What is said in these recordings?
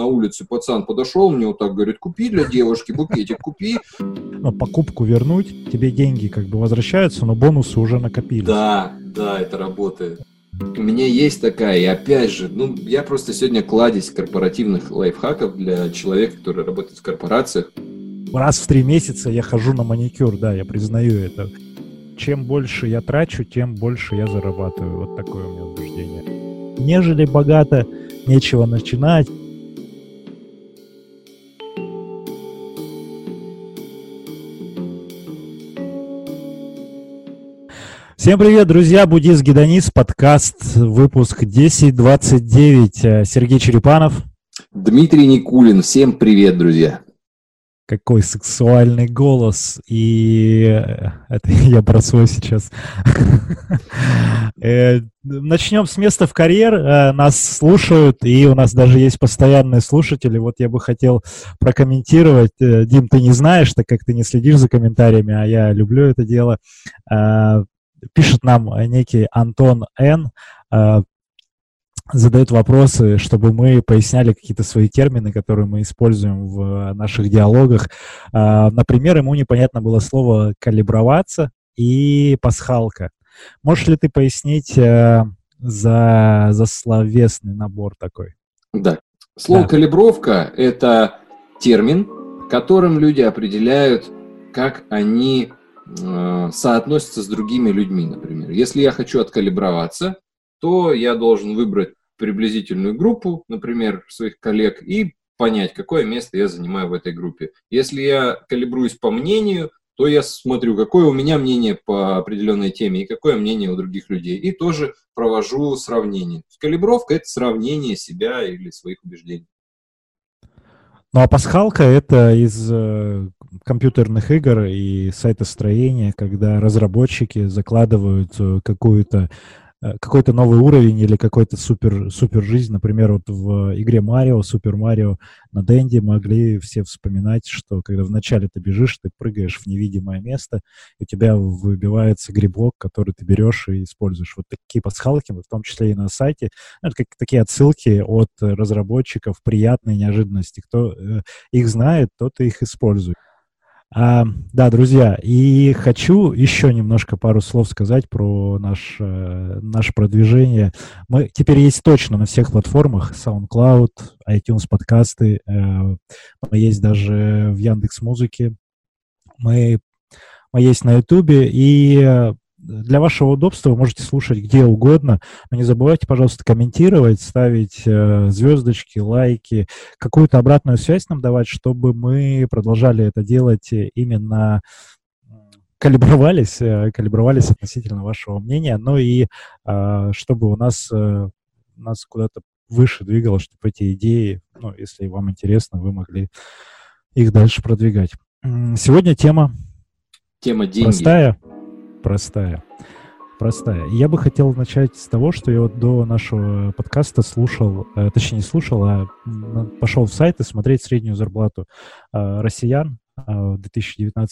на улице пацан подошел, мне вот так говорит, купи для девушки букетик, купи. Но покупку вернуть, тебе деньги как бы возвращаются, но бонусы уже накопили. Да, да, это работает. У меня есть такая, и опять же, ну, я просто сегодня кладезь корпоративных лайфхаков для человека, который работает в корпорациях. Раз в три месяца я хожу на маникюр, да, я признаю это. Чем больше я трачу, тем больше я зарабатываю. Вот такое у меня убеждение. Нежели богато, нечего начинать. Всем привет, друзья! Буддист Гедонис, подкаст, выпуск 1029. Сергей Черепанов. Дмитрий Никулин. Всем привет, друзья! Какой сексуальный голос. И это я про свой сейчас. Э, начнем с места в карьер. Э, нас слушают, и у нас даже есть постоянные слушатели. Вот я бы хотел прокомментировать. Э, Дим, ты не знаешь, так как ты не следишь за комментариями, а я люблю это дело пишет нам некий Антон Н., э, задает вопросы, чтобы мы поясняли какие-то свои термины, которые мы используем в наших диалогах. Э, например, ему непонятно было слово «калиброваться» и «пасхалка». Можешь ли ты пояснить э, за, за словесный набор такой? Да. Слово да. «калибровка» — это термин, которым люди определяют, как они Э, соотносится с другими людьми, например. Если я хочу откалиброваться, то я должен выбрать приблизительную группу, например, своих коллег, и понять, какое место я занимаю в этой группе. Если я калибруюсь по мнению, то я смотрю, какое у меня мнение по определенной теме и какое мнение у других людей. И тоже провожу сравнение. Калибровка – это сравнение себя или своих убеждений. Ну а пасхалка это из э, компьютерных игр и сайтостроения, когда разработчики закладывают э, какую-то Э, какой-то новый уровень или какой-то супер, супер жизнь. Например, вот в игре Марио, Супер Марио на Денде могли все вспоминать, что когда вначале ты бежишь, ты прыгаешь в невидимое место, и у тебя выбивается грибок, который ты берешь и используешь. Вот такие пасхалки, в том числе и на сайте, ну, это как такие отсылки от разработчиков, приятные неожиданности. Кто э, их знает, тот их использует. А, да, друзья, и хочу еще немножко пару слов сказать про наш, э, наше продвижение. Мы теперь есть точно на всех платформах, SoundCloud, iTunes подкасты, э, мы есть даже в Яндекс Музыке, мы, мы есть на Ютубе, и для вашего удобства вы можете слушать где угодно, но не забывайте, пожалуйста, комментировать, ставить э, звездочки, лайки, какую-то обратную связь нам давать, чтобы мы продолжали это делать именно калибровались, э, калибровались относительно вашего мнения, но и э, чтобы у нас, э, нас куда-то выше двигалось, чтобы эти идеи, ну, если вам интересно, вы могли их дальше продвигать. Сегодня тема Тема деньги. Простая, простая. Простая. Я бы хотел начать с того, что я вот до нашего подкаста слушал, э, точнее не слушал, а пошел в сайт и смотреть среднюю зарплату э, россиян э, в 2019-2020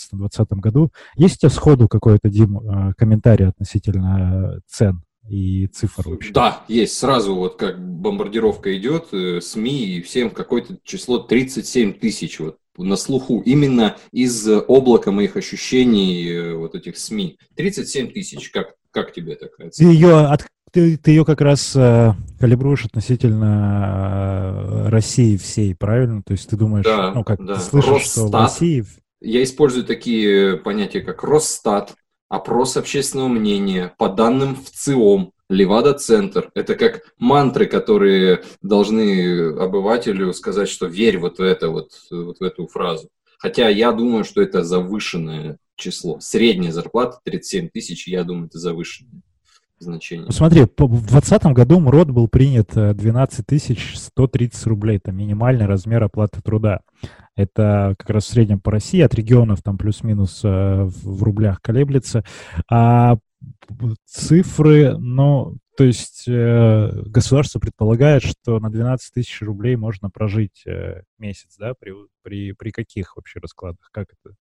году. Есть у тебя сходу какой-то, Дим, комментарий относительно цен? и цифр вообще. Да, есть. Сразу вот как бомбардировка идет, СМИ и всем какое-то число 37 тысяч. Вот на слуху именно из облака моих ощущений э, вот этих СМИ. 37 тысяч, как, как тебе такая цифра? Ты ее, от, ты, ты ее как раз э, калибруешь относительно э, России всей, правильно? То есть ты думаешь, да, ну как да. ты слышишь, Росстат. что в России... Я использую такие понятия, как Росстат, опрос общественного мнения, по данным в ЦИОМ, Левада-центр. Это как мантры, которые должны обывателю сказать, что верь вот в это, вот, вот в эту фразу. Хотя я думаю, что это завышенное число. Средняя зарплата 37 тысяч, я думаю, это завышенное значение. Ну, смотри, в 2020 году МРОД был принят 12 э, 130 рублей. Это минимальный размер оплаты труда. Это как раз в среднем по России, от регионов там плюс-минус э, в рублях колеблется. А цифры, ну, то есть э, государство предполагает, что на 12 тысяч рублей можно прожить э, месяц, да, при, при, при каких вообще раскладах? Как это?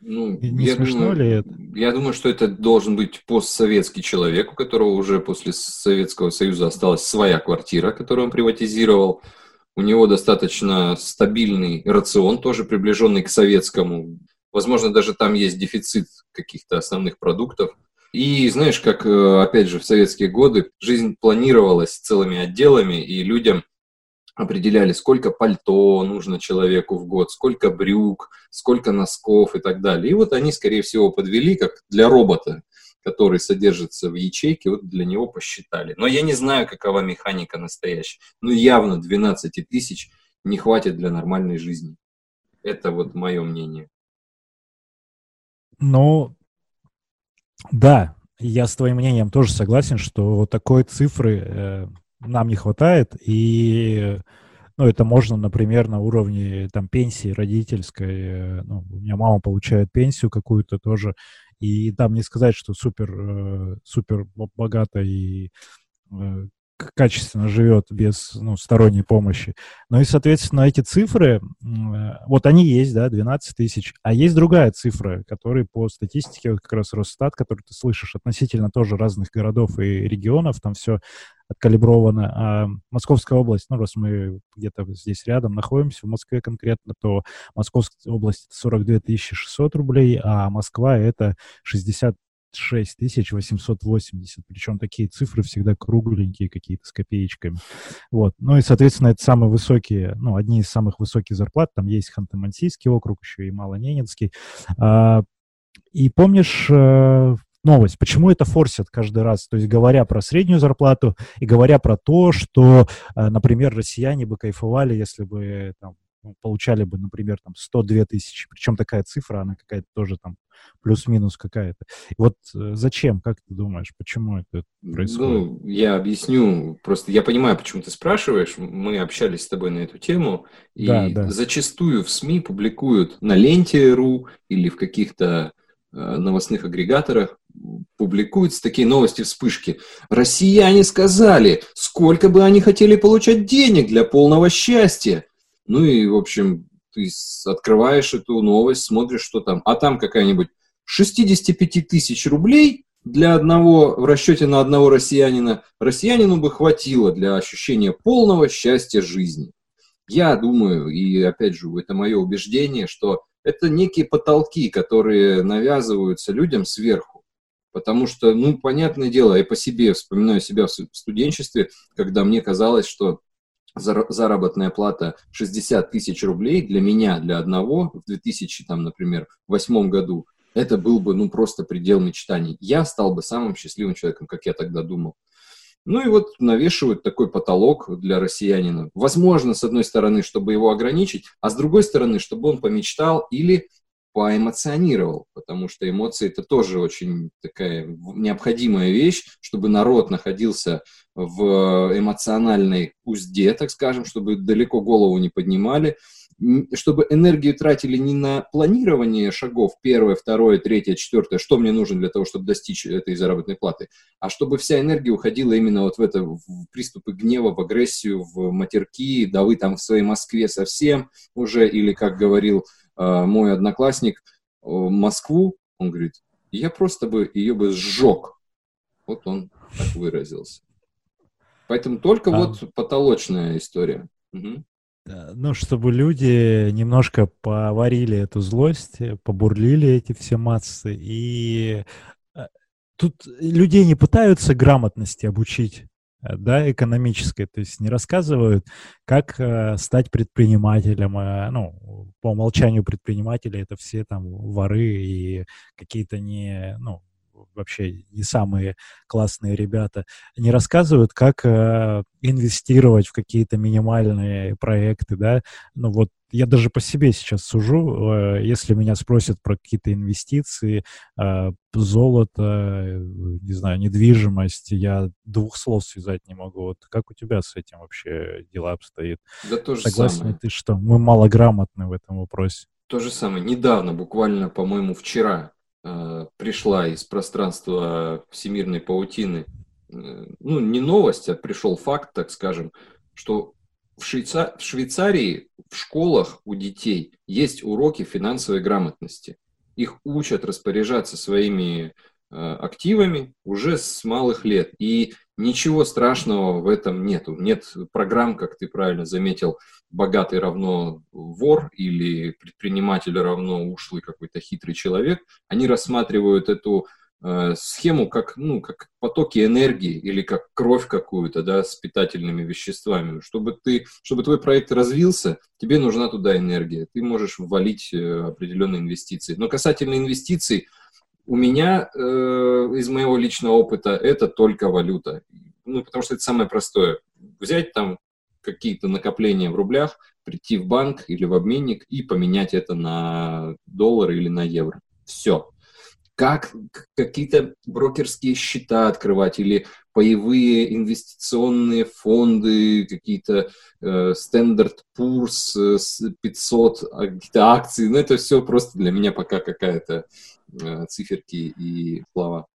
Ну, Не я смешно думаю, ли это? Я думаю, что это должен быть постсоветский человек, у которого уже после Советского Союза осталась своя квартира, которую он приватизировал. у него достаточно стабильный рацион, тоже приближенный к советскому. Возможно, даже там есть дефицит каких-то основных продуктов. И знаешь, как, э, опять же, в советские годы жизнь планировалась целыми отделами, и людям определяли, сколько пальто нужно человеку в год, сколько брюк, сколько носков и так далее. И вот они, скорее всего, подвели, как для робота, который содержится в ячейке, вот для него посчитали. Но я не знаю, какова механика настоящая. Ну, явно 12 тысяч не хватит для нормальной жизни. Это вот мое мнение. Ну, да, я с твоим мнением тоже согласен, что вот такой цифры э, нам не хватает, и ну, это можно, например, на уровне там пенсии родительской. Э, ну, у меня мама получает пенсию какую-то тоже, и там не сказать, что супер, э, супер богато и э, качественно живет без ну, сторонней помощи. Ну и, соответственно, эти цифры, вот они есть, да, 12 тысяч, а есть другая цифра, которая по статистике, вот как раз Росстат, который ты слышишь, относительно тоже разных городов и регионов, там все откалибровано. А Московская область, ну, раз мы где-то здесь рядом находимся, в Москве конкретно, то Московская область 42 600 рублей, а Москва это 60 6880. Причем такие цифры всегда кругленькие какие-то с копеечками. Вот. Ну и, соответственно, это самые высокие, ну, одни из самых высоких зарплат. Там есть Ханты-Мансийский округ, еще и Малоненецкий. А, и помнишь, э, новость. Почему это форсят каждый раз? То есть говоря про среднюю зарплату и говоря про то, что, э, например, россияне бы кайфовали, если бы там, получали бы, например, там 102 тысячи. Причем такая цифра, она какая-то тоже там плюс-минус какая-то. Вот э, зачем, как ты думаешь, почему это происходит? Ну, я объясню. Просто я понимаю, почему ты спрашиваешь. Мы общались с тобой на эту тему. И да, да. зачастую в СМИ публикуют на ленте.ру или в каких-то э, новостных агрегаторах публикуются такие новости вспышки. Россияне сказали, сколько бы они хотели получать денег для полного счастья. Ну и, в общем, ты открываешь эту новость, смотришь, что там. А там какая-нибудь 65 тысяч рублей для одного, в расчете на одного россиянина, россиянину бы хватило для ощущения полного счастья жизни. Я думаю, и опять же, это мое убеждение, что это некие потолки, которые навязываются людям сверху. Потому что, ну, понятное дело, я по себе вспоминаю себя в студенчестве, когда мне казалось, что заработная плата 60 тысяч рублей для меня, для одного, в 2000, там, например, восьмом году, это был бы, ну, просто предел мечтаний. Я стал бы самым счастливым человеком, как я тогда думал. Ну и вот навешивают такой потолок для россиянина. Возможно, с одной стороны, чтобы его ограничить, а с другой стороны, чтобы он помечтал или поэмоционировал, потому что эмоции это тоже очень такая необходимая вещь, чтобы народ находился в эмоциональной узде, так скажем, чтобы далеко голову не поднимали, чтобы энергию тратили не на планирование шагов, первое, второе, третье, четвертое, что мне нужно для того, чтобы достичь этой заработной платы, а чтобы вся энергия уходила именно вот в это, в приступы гнева, в агрессию, в матерки, да вы там в своей Москве совсем уже, или, как говорил мой одноклассник Москву, он говорит, я просто бы ее бы сжег. Вот он так выразился. Поэтому только а... вот потолочная история. Угу. Ну, чтобы люди немножко поварили эту злость, побурлили эти все массы. И а, тут людей не пытаются грамотности обучить. Э, да, экономической, то есть не рассказывают, как э, стать предпринимателем, э, ну, по умолчанию предприниматели это все там воры и какие-то не, ну, вообще не самые классные ребята, не рассказывают, как э, инвестировать в какие-то минимальные проекты, да, ну вот я даже по себе сейчас сужу, э, если меня спросят про какие-то инвестиции, э, золото, не знаю, недвижимость, я двух слов связать не могу. Вот как у тебя с этим вообще дела обстоят? Да то же Согласен самое. ты, что мы малограмотны в этом вопросе? То же самое. Недавно, буквально, по-моему, вчера пришла из пространства всемирной паутины, э, ну, не новость, а пришел факт, так скажем, что в, Швейца... в Швейцарии в школах у детей есть уроки финансовой грамотности. Их учат распоряжаться своими э, активами уже с малых лет. И Ничего страшного в этом нету. Нет программ, как ты правильно заметил, богатый равно вор или предприниматель равно ушлый какой-то хитрый человек. Они рассматривают эту э, схему как, ну, как потоки энергии или как кровь какую-то, да, с питательными веществами. Чтобы, ты, чтобы твой проект развился, тебе нужна туда энергия. Ты можешь ввалить э, определенные инвестиции. Но касательно инвестиций, у меня э, из моего личного опыта это только валюта. Ну, потому что это самое простое. Взять там какие-то накопления в рублях, прийти в банк или в обменник и поменять это на доллары или на евро. Все. Как какие-то брокерские счета открывать или паевые инвестиционные фонды, какие-то э, Standard Poor's 500 а, какие-то акции. Ну, это все просто для меня пока какая-то Э, циферки и слова.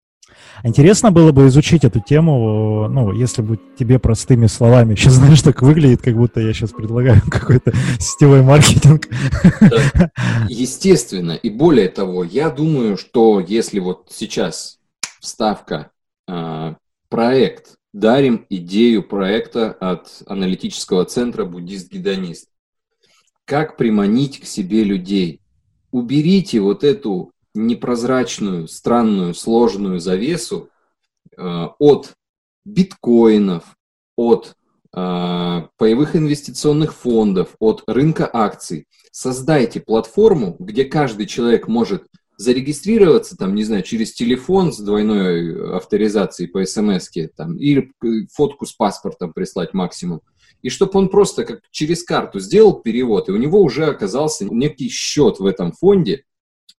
Интересно было бы изучить эту тему, ну, если бы тебе простыми словами. Сейчас знаешь, так выглядит, как будто я сейчас предлагаю какой-то сетевой маркетинг. Да, естественно. И более того, я думаю, что если вот сейчас вставка, э, проект, дарим идею проекта от аналитического центра «Буддист-гедонист». Как приманить к себе людей? Уберите вот эту непрозрачную, странную, сложную завесу э, от биткоинов, от э, паевых инвестиционных фондов, от рынка акций. Создайте платформу, где каждый человек может зарегистрироваться, там, не знаю, через телефон с двойной авторизацией по смс там, или фотку с паспортом прислать максимум. И чтобы он просто как через карту сделал перевод, и у него уже оказался некий счет в этом фонде,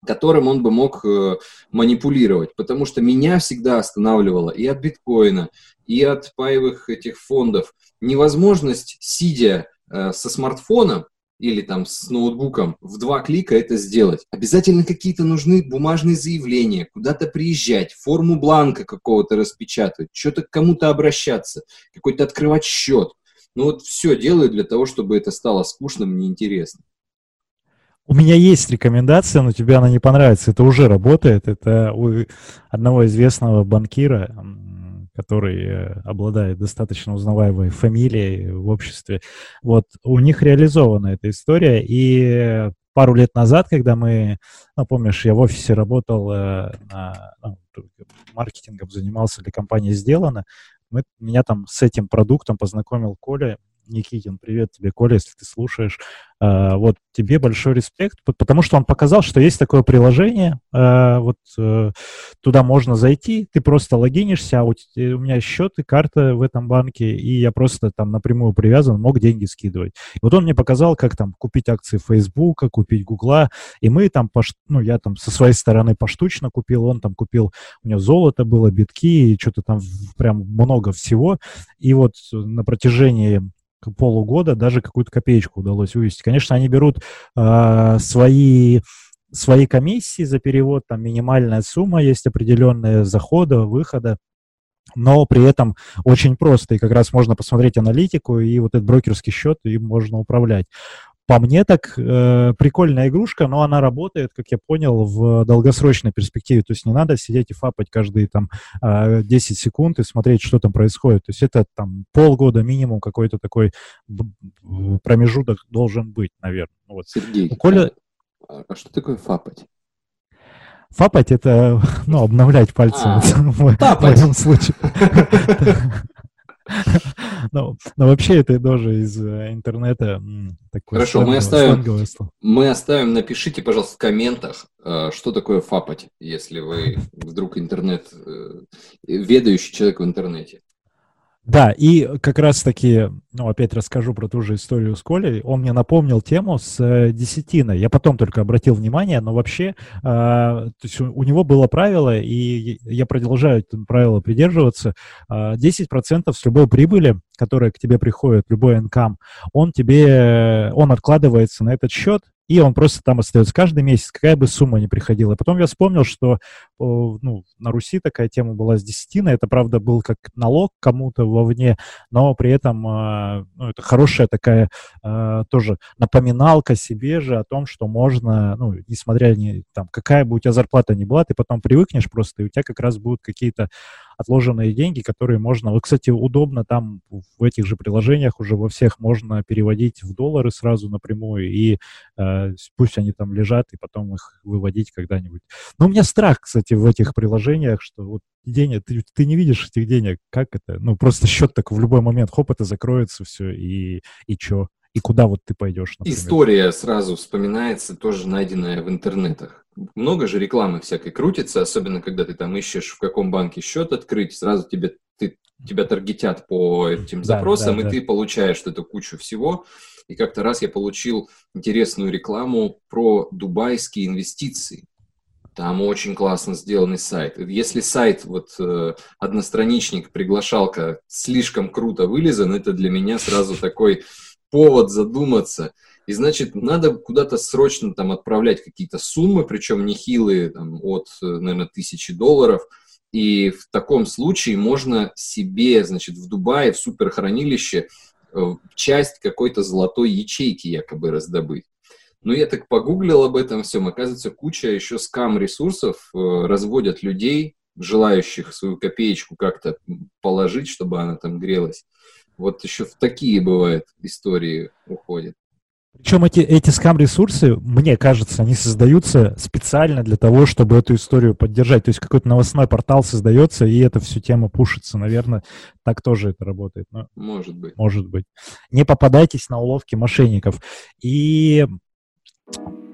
которым он бы мог э, манипулировать. Потому что меня всегда останавливало и от биткоина, и от паевых этих фондов невозможность, сидя э, со смартфоном или там с ноутбуком, в два клика это сделать. Обязательно какие-то нужны бумажные заявления, куда-то приезжать, форму бланка какого-то распечатывать, что-то к кому-то обращаться, какой-то открывать счет. Ну вот все делаю для того, чтобы это стало скучным, неинтересным. У меня есть рекомендация, но тебе она не понравится. Это уже работает. Это у одного известного банкира, который э, обладает достаточно узнаваемой фамилией в обществе. Вот у них реализована эта история. И пару лет назад, когда мы, ну, помнишь, я в офисе работал, э, на, ну, маркетингом занимался для компании «Сделано», мы, меня там с этим продуктом познакомил Коля, Никитин, привет тебе, Коля, если ты слушаешь. А, вот тебе большой респект, потому что он показал, что есть такое приложение, а, вот э, туда можно зайти, ты просто логинишься, а у, у меня счет и карта в этом банке, и я просто там напрямую привязан, мог деньги скидывать. И вот он мне показал, как там купить акции Фейсбука, купить Гугла, и мы там, пош... ну, я там со своей стороны поштучно купил, он там купил, у него золото было, битки, и что-то там прям много всего, и вот на протяжении полугода даже какую-то копеечку удалось вывести. Конечно, они берут э, свои свои комиссии за перевод, там минимальная сумма есть определенная захода, выхода, но при этом очень просто, и как раз можно посмотреть аналитику, и вот этот брокерский счет им можно управлять. По мне так э, прикольная игрушка, но она работает, как я понял, в долгосрочной перспективе. То есть не надо сидеть и фапать каждые там э, 10 секунд и смотреть, что там происходит. То есть это там полгода минимум какой-то такой промежуток должен быть, наверное. Вот. Сергей, У Коля... а, а что такое фапать? Фапать это, ну, обновлять пальцы а, в, в моем случае. Но, но вообще это тоже из э, интернета Хорошо, мы оставим, мы оставим, напишите, пожалуйста, в комментах, э, что такое фапать, если вы вдруг интернет, э, ведающий человек в интернете. Да, и как раз-таки, ну, опять расскажу про ту же историю с Колей. Он мне напомнил тему с э, десятиной. Я потом только обратил внимание, но вообще, э, то есть у, у него было правило, и я продолжаю это правило придерживаться. Э, 10% с любой прибыли, которая к тебе приходит, любой инкам, он тебе, он откладывается на этот счет, и он просто там остается каждый месяц, какая бы сумма ни приходила. И потом я вспомнил, что ну, на Руси такая тема была с десятиной. Это, правда, был как налог кому-то вовне, но при этом э, ну, это хорошая такая э, тоже напоминалка себе же о том, что можно, ну, несмотря ни, там, какая бы у тебя зарплата ни была, ты потом привыкнешь просто, и у тебя как раз будут какие-то отложенные деньги, которые можно... Вот, кстати, удобно там в этих же приложениях уже во всех можно переводить в доллары сразу напрямую, и э, пусть они там лежат, и потом их выводить когда-нибудь. Но у меня страх, кстати, в этих приложениях, что вот денег, ты, ты не видишь этих денег, как это? Ну, просто счет так в любой момент, хоп, это закроется все, и, и чё? И куда вот ты пойдешь? Например? История сразу вспоминается, тоже найденная в интернетах много же рекламы всякой крутится, особенно когда ты там ищешь, в каком банке счет открыть, сразу тебе, ты, тебя таргетят по этим запросам, да, да, и да. ты получаешь эту кучу всего. И как-то раз я получил интересную рекламу про дубайские инвестиции. Там очень классно сделанный сайт. Если сайт, вот э, одностраничник, приглашалка слишком круто вылезан, это для меня сразу такой повод задуматься – и, значит, надо куда-то срочно там отправлять какие-то суммы, причем нехилые, там, от, наверное, тысячи долларов. И в таком случае можно себе, значит, в Дубае, в суперхранилище, э, часть какой-то золотой ячейки якобы раздобыть. Но я так погуглил об этом всем. Оказывается, куча еще скам-ресурсов э, разводят людей, желающих свою копеечку как-то положить, чтобы она там грелась. Вот еще в такие, бывают, истории уходят. Причем эти, эти скам-ресурсы, мне кажется, они создаются специально для того, чтобы эту историю поддержать. То есть какой-то новостной портал создается, и эта всю тема пушится. Наверное, так тоже это работает. Но может быть. Может быть. Не попадайтесь на уловки мошенников. И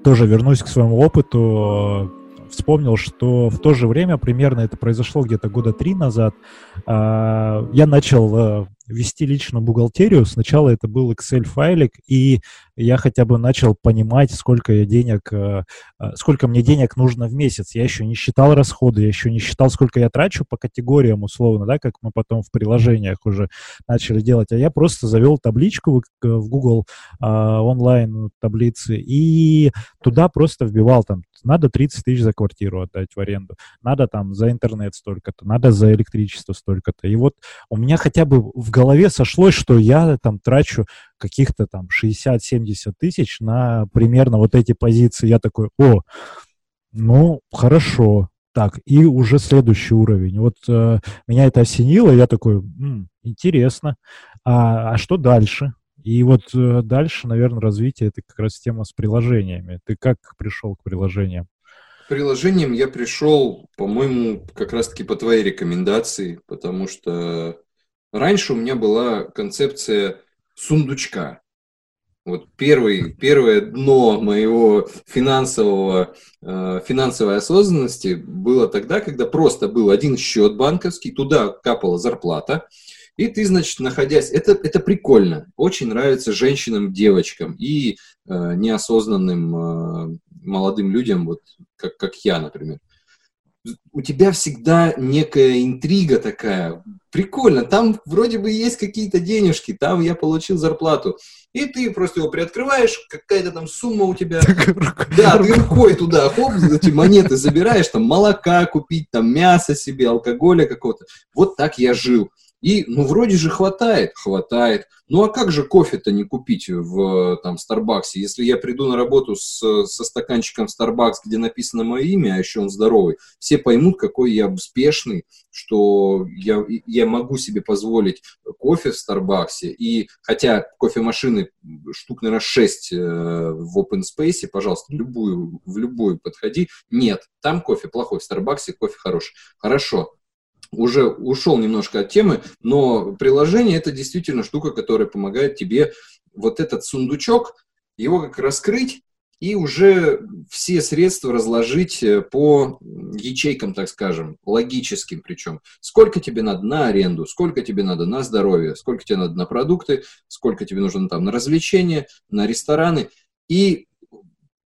тоже вернусь к своему опыту. Вспомнил, что в то же время, примерно это произошло где-то года три назад, а, я начал э, вести личную бухгалтерию. Сначала это был Excel-файлик, и я хотя бы начал понимать, сколько я денег, э, э, сколько мне денег нужно в месяц. Я еще не считал расходы, я еще не считал, сколько я трачу по категориям условно, да, как мы потом в приложениях уже начали делать. А я просто завел табличку в э, Google онлайн таблицы и туда просто вбивал там, надо 30 тысяч за квартиру отдать в аренду, надо там за интернет столько-то, надо за электричество столько-то. И вот у меня хотя бы в голове сошлось, что я там трачу каких-то там 60-70 тысяч на примерно вот эти позиции. Я такой, о, ну, хорошо. Так, и уже следующий уровень. Вот э, меня это осенило, я такой, М, интересно. А, а что дальше? И вот э, дальше, наверное, развитие это как раз тема с приложениями. Ты как пришел к приложениям? К приложениям я пришел, по-моему, как раз-таки по твоей рекомендации, потому что Раньше у меня была концепция сундучка. Вот первый, первое дно моего финансового, э, финансовой осознанности было тогда, когда просто был один счет банковский, туда капала зарплата, и ты, значит, находясь... Это, это прикольно. Очень нравится женщинам, девочкам и э, неосознанным э, молодым людям, вот как, как я, например у тебя всегда некая интрига такая. Прикольно, там вроде бы есть какие-то денежки, там я получил зарплату. И ты просто его приоткрываешь, какая-то там сумма у тебя. Да, ты рукой туда, хоп, эти монеты забираешь, там молока купить, там мясо себе, алкоголя какого-то. Вот так я жил. И, ну, вроде же хватает, хватает. Ну, а как же кофе-то не купить в там Старбаксе? Если я приду на работу с, со стаканчиком Starbucks, где написано мое имя, а еще он здоровый, все поймут, какой я успешный, что я, я могу себе позволить кофе в Старбаксе. И хотя кофемашины штук, наверное, 6 э, в open space, пожалуйста, любую, в любую подходи. Нет, там кофе плохой, в Старбаксе кофе хороший. Хорошо, уже ушел немножко от темы, но приложение это действительно штука, которая помогает тебе вот этот сундучок, его как раскрыть и уже все средства разложить э, по ячейкам, так скажем, логическим причем. Сколько тебе надо на аренду, сколько тебе надо на здоровье, сколько тебе надо на продукты, сколько тебе нужно там на развлечения, на рестораны. И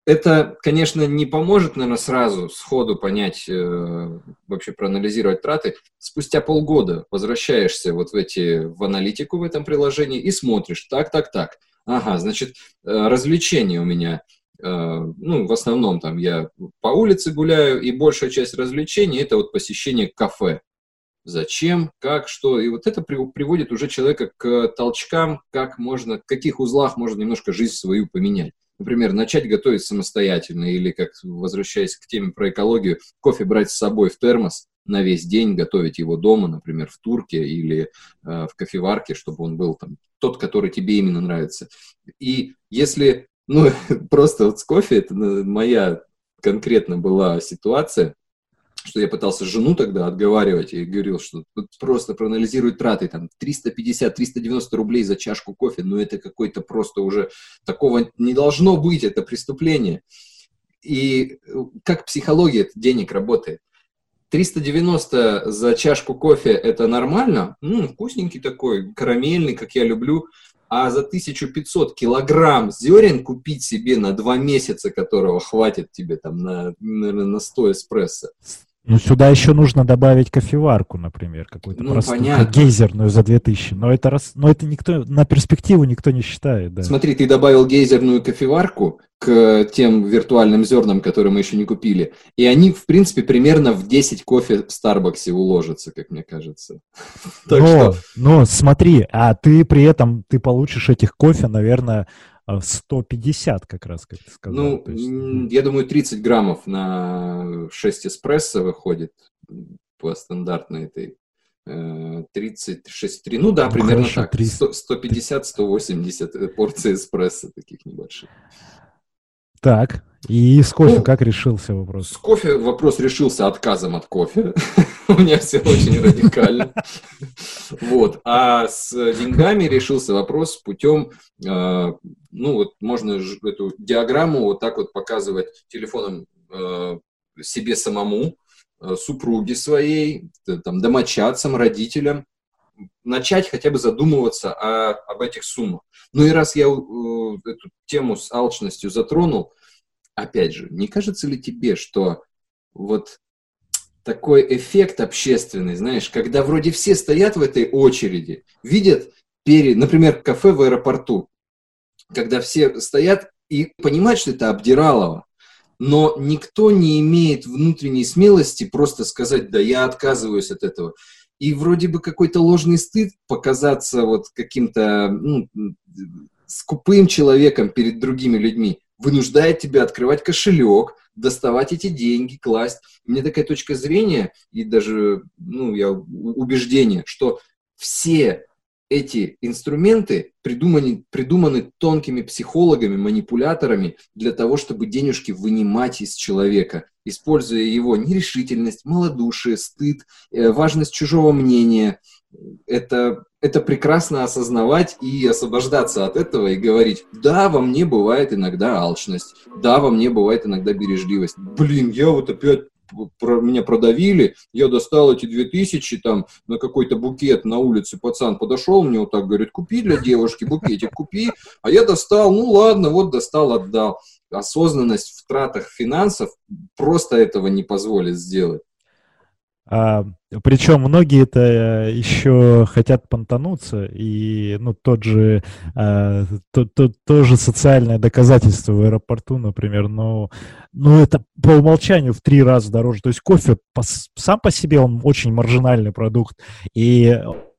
это, конечно, не поможет, наверное, сразу, сходу понять, э, вообще проанализировать траты. Спустя полгода возвращаешься вот в эти, в аналитику в этом приложении и смотришь, так, так, так. Ага, значит, э, развлечения у меня ну, в основном там я по улице гуляю, и большая часть развлечений это вот посещение кафе. Зачем, как, что. И вот это приводит уже человека к толчкам, как можно, в каких узлах можно немножко жизнь свою поменять. Например, начать готовить самостоятельно или, как возвращаясь к теме про экологию, кофе брать с собой в термос на весь день, готовить его дома, например, в турке или э, в кофеварке, чтобы он был там тот, который тебе именно нравится. И если, ну, просто вот с кофе, это моя конкретно была ситуация, что я пытался жену тогда отговаривать и говорил, что просто проанализируй траты, там 350-390 рублей за чашку кофе, ну это какой-то просто уже такого не должно быть, это преступление. И э, как психология денег работает? 390 за чашку кофе это нормально, ну, вкусненький такой, карамельный, как я люблю, а за 1500 килограмм зерен купить себе на два месяца, которого хватит тебе там на, наверное, на 100 эспрессо, ну, сюда еще нужно добавить кофеварку, например, какую-то ну, простую, понятно. гейзерную за 2000. Но это, раз, но это никто, на перспективу никто не считает. Да. Смотри, ты добавил гейзерную кофеварку к тем виртуальным зернам, которые мы еще не купили. И они, в принципе, примерно в 10 кофе в Старбаксе уложатся, как мне кажется. но, что... но смотри, а ты при этом, ты получишь этих кофе, наверное, 150 как раз, как ты сказал. Ну, есть... я думаю, 30 граммов на 6 эспрессо выходит по стандартной этой 30, 63, ну да, примерно Хорошо, так, 150-180 э, порций эспрессо таких небольших. Так, и с кофе ну, как решился вопрос? С кофе вопрос решился отказом от кофе. У меня все очень радикально. Вот. А с деньгами решился вопрос путем, э, ну вот можно эту диаграмму вот так вот показывать телефоном э, себе самому, э, супруге своей, там, домочадцам, родителям, начать хотя бы задумываться о, об этих суммах. Ну и раз я эту тему с алчностью затронул, опять же, не кажется ли тебе, что вот такой эффект общественный, знаешь, когда вроде все стоят в этой очереди, видят, перед, например, кафе в аэропорту, когда все стоят и понимают, что это обдиралово, но никто не имеет внутренней смелости просто сказать, да, я отказываюсь от этого. И вроде бы какой-то ложный стыд показаться вот каким-то ну, скупым человеком перед другими людьми вынуждает тебя открывать кошелек, доставать эти деньги, класть. У меня такая точка зрения и даже, ну, я убеждение, что все эти инструменты придуманы, придуманы тонкими психологами, манипуляторами для того, чтобы денежки вынимать из человека, используя его нерешительность, малодушие, стыд, э, важность чужого мнения. Это это прекрасно осознавать и освобождаться от этого и говорить, да, во мне бывает иногда алчность, да, во мне бывает иногда бережливость. Блин, я вот опять про, меня продавили, я достал эти две тысячи там на какой-то букет на улице, пацан подошел, мне вот так говорит, купи для девушки букетик, купи, а я достал, ну ладно, вот достал, отдал. Осознанность в тратах финансов просто этого не позволит сделать. А, причем многие это э, еще хотят понтануться, и ну, тот же, а, то, то, то же социальное доказательство в аэропорту, например, ну, ну это по умолчанию в три раза дороже. То есть кофе по, сам по себе он очень маржинальный продукт, и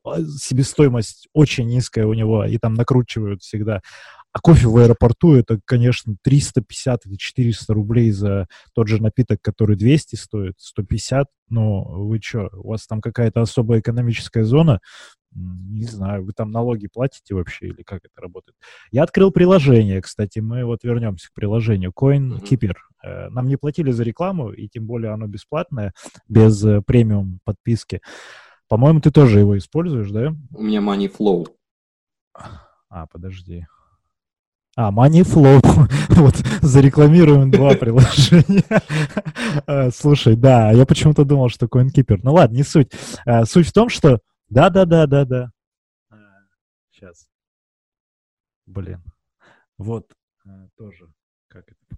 а, себестоимость очень низкая у него, и там накручивают всегда. А кофе в аэропорту это, конечно, 350 или 400 рублей за тот же напиток, который 200 стоит, 150. Но вы что, у вас там какая-то особая экономическая зона? Не знаю, вы там налоги платите вообще или как это работает? Я открыл приложение, кстати, мы вот вернемся к приложению CoinKeeper. Mm-hmm. Нам не платили за рекламу, и тем более оно бесплатное, без э, премиум подписки. По-моему, ты тоже его используешь, да? У меня MoneyFlow. А, подожди. А, MoneyFlow. вот, зарекламируем два приложения. А, слушай, да, я почему-то думал, что CoinKeeper. Ну ладно, не суть. А, суть в том, что... Да-да-да-да-да. Сейчас. Блин. Вот тоже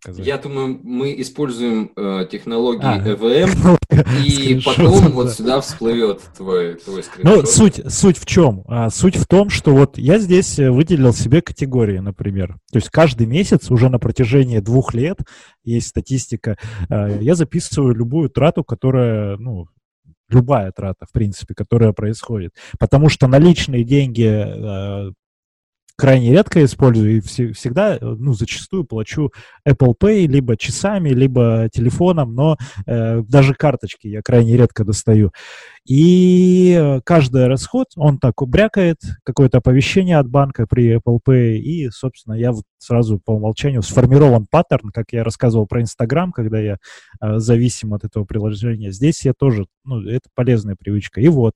Показать? Я думаю, мы используем э, технологии а, EVM, и потом вот сюда всплывет твой, твой скриншот. Ну, суть, суть в чем? А, суть в том, что вот я здесь э, выделил себе категории, например. То есть каждый месяц уже на протяжении двух лет есть статистика. Э, я записываю любую трату, которая, ну, любая трата, в принципе, которая происходит. Потому что наличные деньги э, крайне редко использую и всегда, ну, зачастую плачу Apple Pay либо часами, либо телефоном, но э, даже карточки я крайне редко достаю. И каждый расход, он так убрякает, какое-то оповещение от банка при Apple Pay, и, собственно, я вот сразу по умолчанию сформирован паттерн, как я рассказывал про Инстаграм, когда я э, зависим от этого приложения. Здесь я тоже, ну, это полезная привычка. И вот,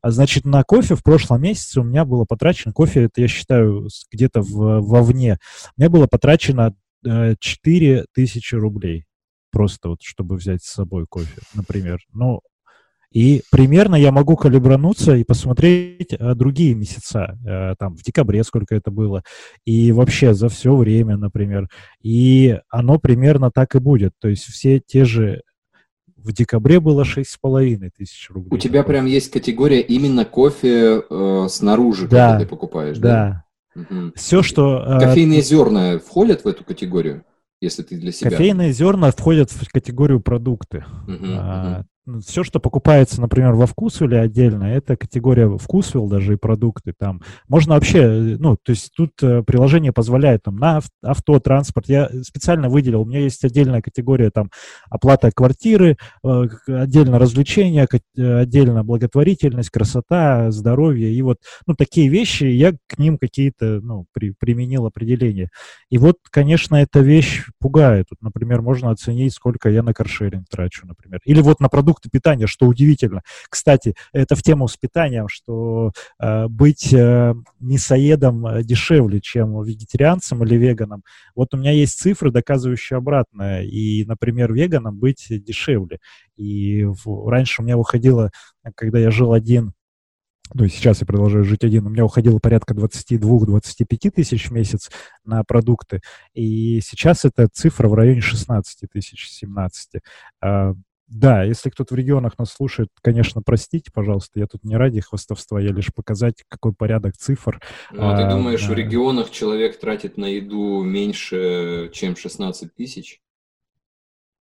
а, значит, на кофе в прошлом месяце у меня было потрачено, кофе, это я считаю где-то в, вовне, у меня было потрачено э, 4 тысячи рублей просто вот, чтобы взять с собой кофе, например. Ну, и примерно я могу калибрануться и посмотреть а, другие месяца, а, там, в декабре сколько это было, и вообще за все время, например. И оно примерно так и будет. То есть все те же в декабре было шесть с половиной тысяч рублей. У тебя прям есть категория именно кофе э, снаружи, да, когда ты покупаешь, да? Да. Угу. Все, что... Э, Кофейные зерна входят в эту категорию? если ты для себя. Кофейные зерна входят в категорию продукты. Uh-huh, а, uh-huh. Все, что покупается, например, во вкусвилле отдельно, это категория вкусвилл даже и продукты. Там можно вообще, ну, то есть тут э, приложение позволяет там на авто, транспорт. Я специально выделил, у меня есть отдельная категория там оплата квартиры, э, отдельно развлечения, э, отдельно благотворительность, красота, здоровье. И вот, ну, такие вещи, я к ним какие-то, ну, при, применил определение. И вот, конечно, эта вещь пугает. Тут, например, можно оценить, сколько я на каршеринг трачу, например. Или вот на продукты питания, что удивительно. Кстати, это в тему с питанием, что э, быть э, мясоедом э, дешевле, чем вегетарианцем или веганом. Вот у меня есть цифры, доказывающие обратное. И, например, веганом быть дешевле. И в, раньше у меня выходило, когда я жил один, ну и сейчас я продолжаю жить один, у меня уходило порядка 22-25 тысяч в месяц на продукты, и сейчас эта цифра в районе 16 тысяч, 17. А, да, если кто-то в регионах нас слушает, конечно, простите, пожалуйста, я тут не ради хвостовства, я лишь показать, какой порядок цифр. Ну, а ты думаешь, а, в регионах человек тратит на еду меньше, чем 16 тысяч?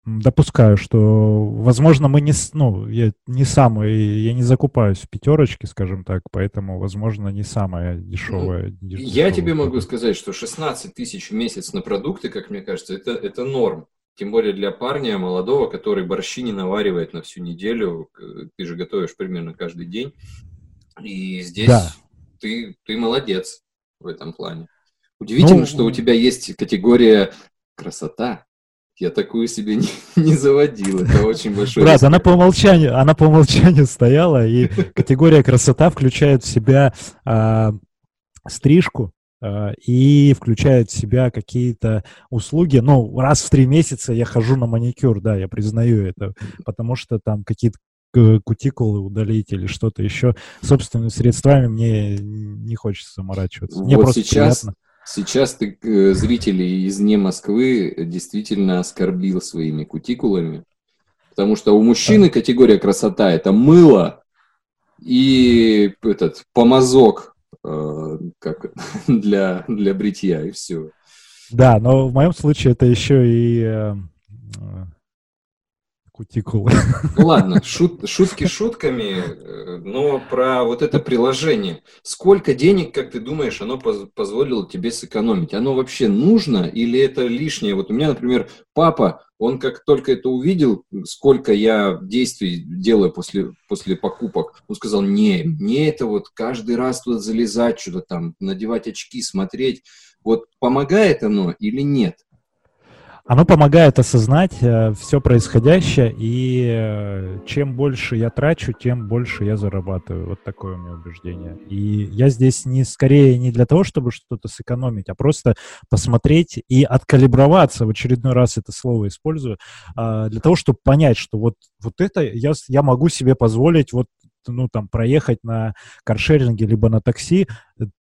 допускаю, что, возможно, мы не, ну, я не самый, я не закупаюсь в пятерочке, скажем так, поэтому, возможно, не самая дешевая. Ну, дешевая я тебе могу сказать, что 16 тысяч в месяц на продукты, как мне кажется, это, это норм. Тем более для парня молодого, который борщи не наваривает на всю неделю. Ты же готовишь примерно каждый день. И здесь да. ты, ты молодец в этом плане. Удивительно, ну, что у тебя есть категория красота. Я такую себе не, не заводил. Это очень большой Брат, она по умолчанию, она по умолчанию стояла, и категория красота включает в себя а, стрижку, и включает в себя какие-то услуги. Ну, раз в три месяца я хожу на маникюр, да, я признаю это, потому что там какие-то кутикулы удалить или что-то еще собственными средствами мне не хочется заморачиваться. Мне вот просто сейчас, приятно. Сейчас ты э, зрителей из не Москвы действительно оскорбил своими кутикулами, потому что у мужчины категория красота это мыло и этот помазок э, как для для бритья и все. Да, но в моем случае это еще и э, кутикулы. Ну ладно, шут, шутки шутками, э, но про вот это приложение. Сколько денег, как ты думаешь, оно поз позволило тебе сэкономить? Оно вообще нужно или это лишнее? Вот у меня, например, папа, он как только это увидел, сколько я действий делаю после, после покупок, он сказал, не, мне это вот каждый раз туда залезать, что-то там, надевать очки, смотреть. Вот помогает оно или нет? Оно помогает осознать э, все происходящее, и э, чем больше я трачу, тем больше я зарабатываю. Вот такое у меня убеждение. И я здесь не скорее не для того, чтобы что-то сэкономить, а просто посмотреть и откалиброваться, в очередной раз это слово использую, э, для того, чтобы понять, что вот, вот это я, я могу себе позволить вот ну, там, проехать на каршеринге либо на такси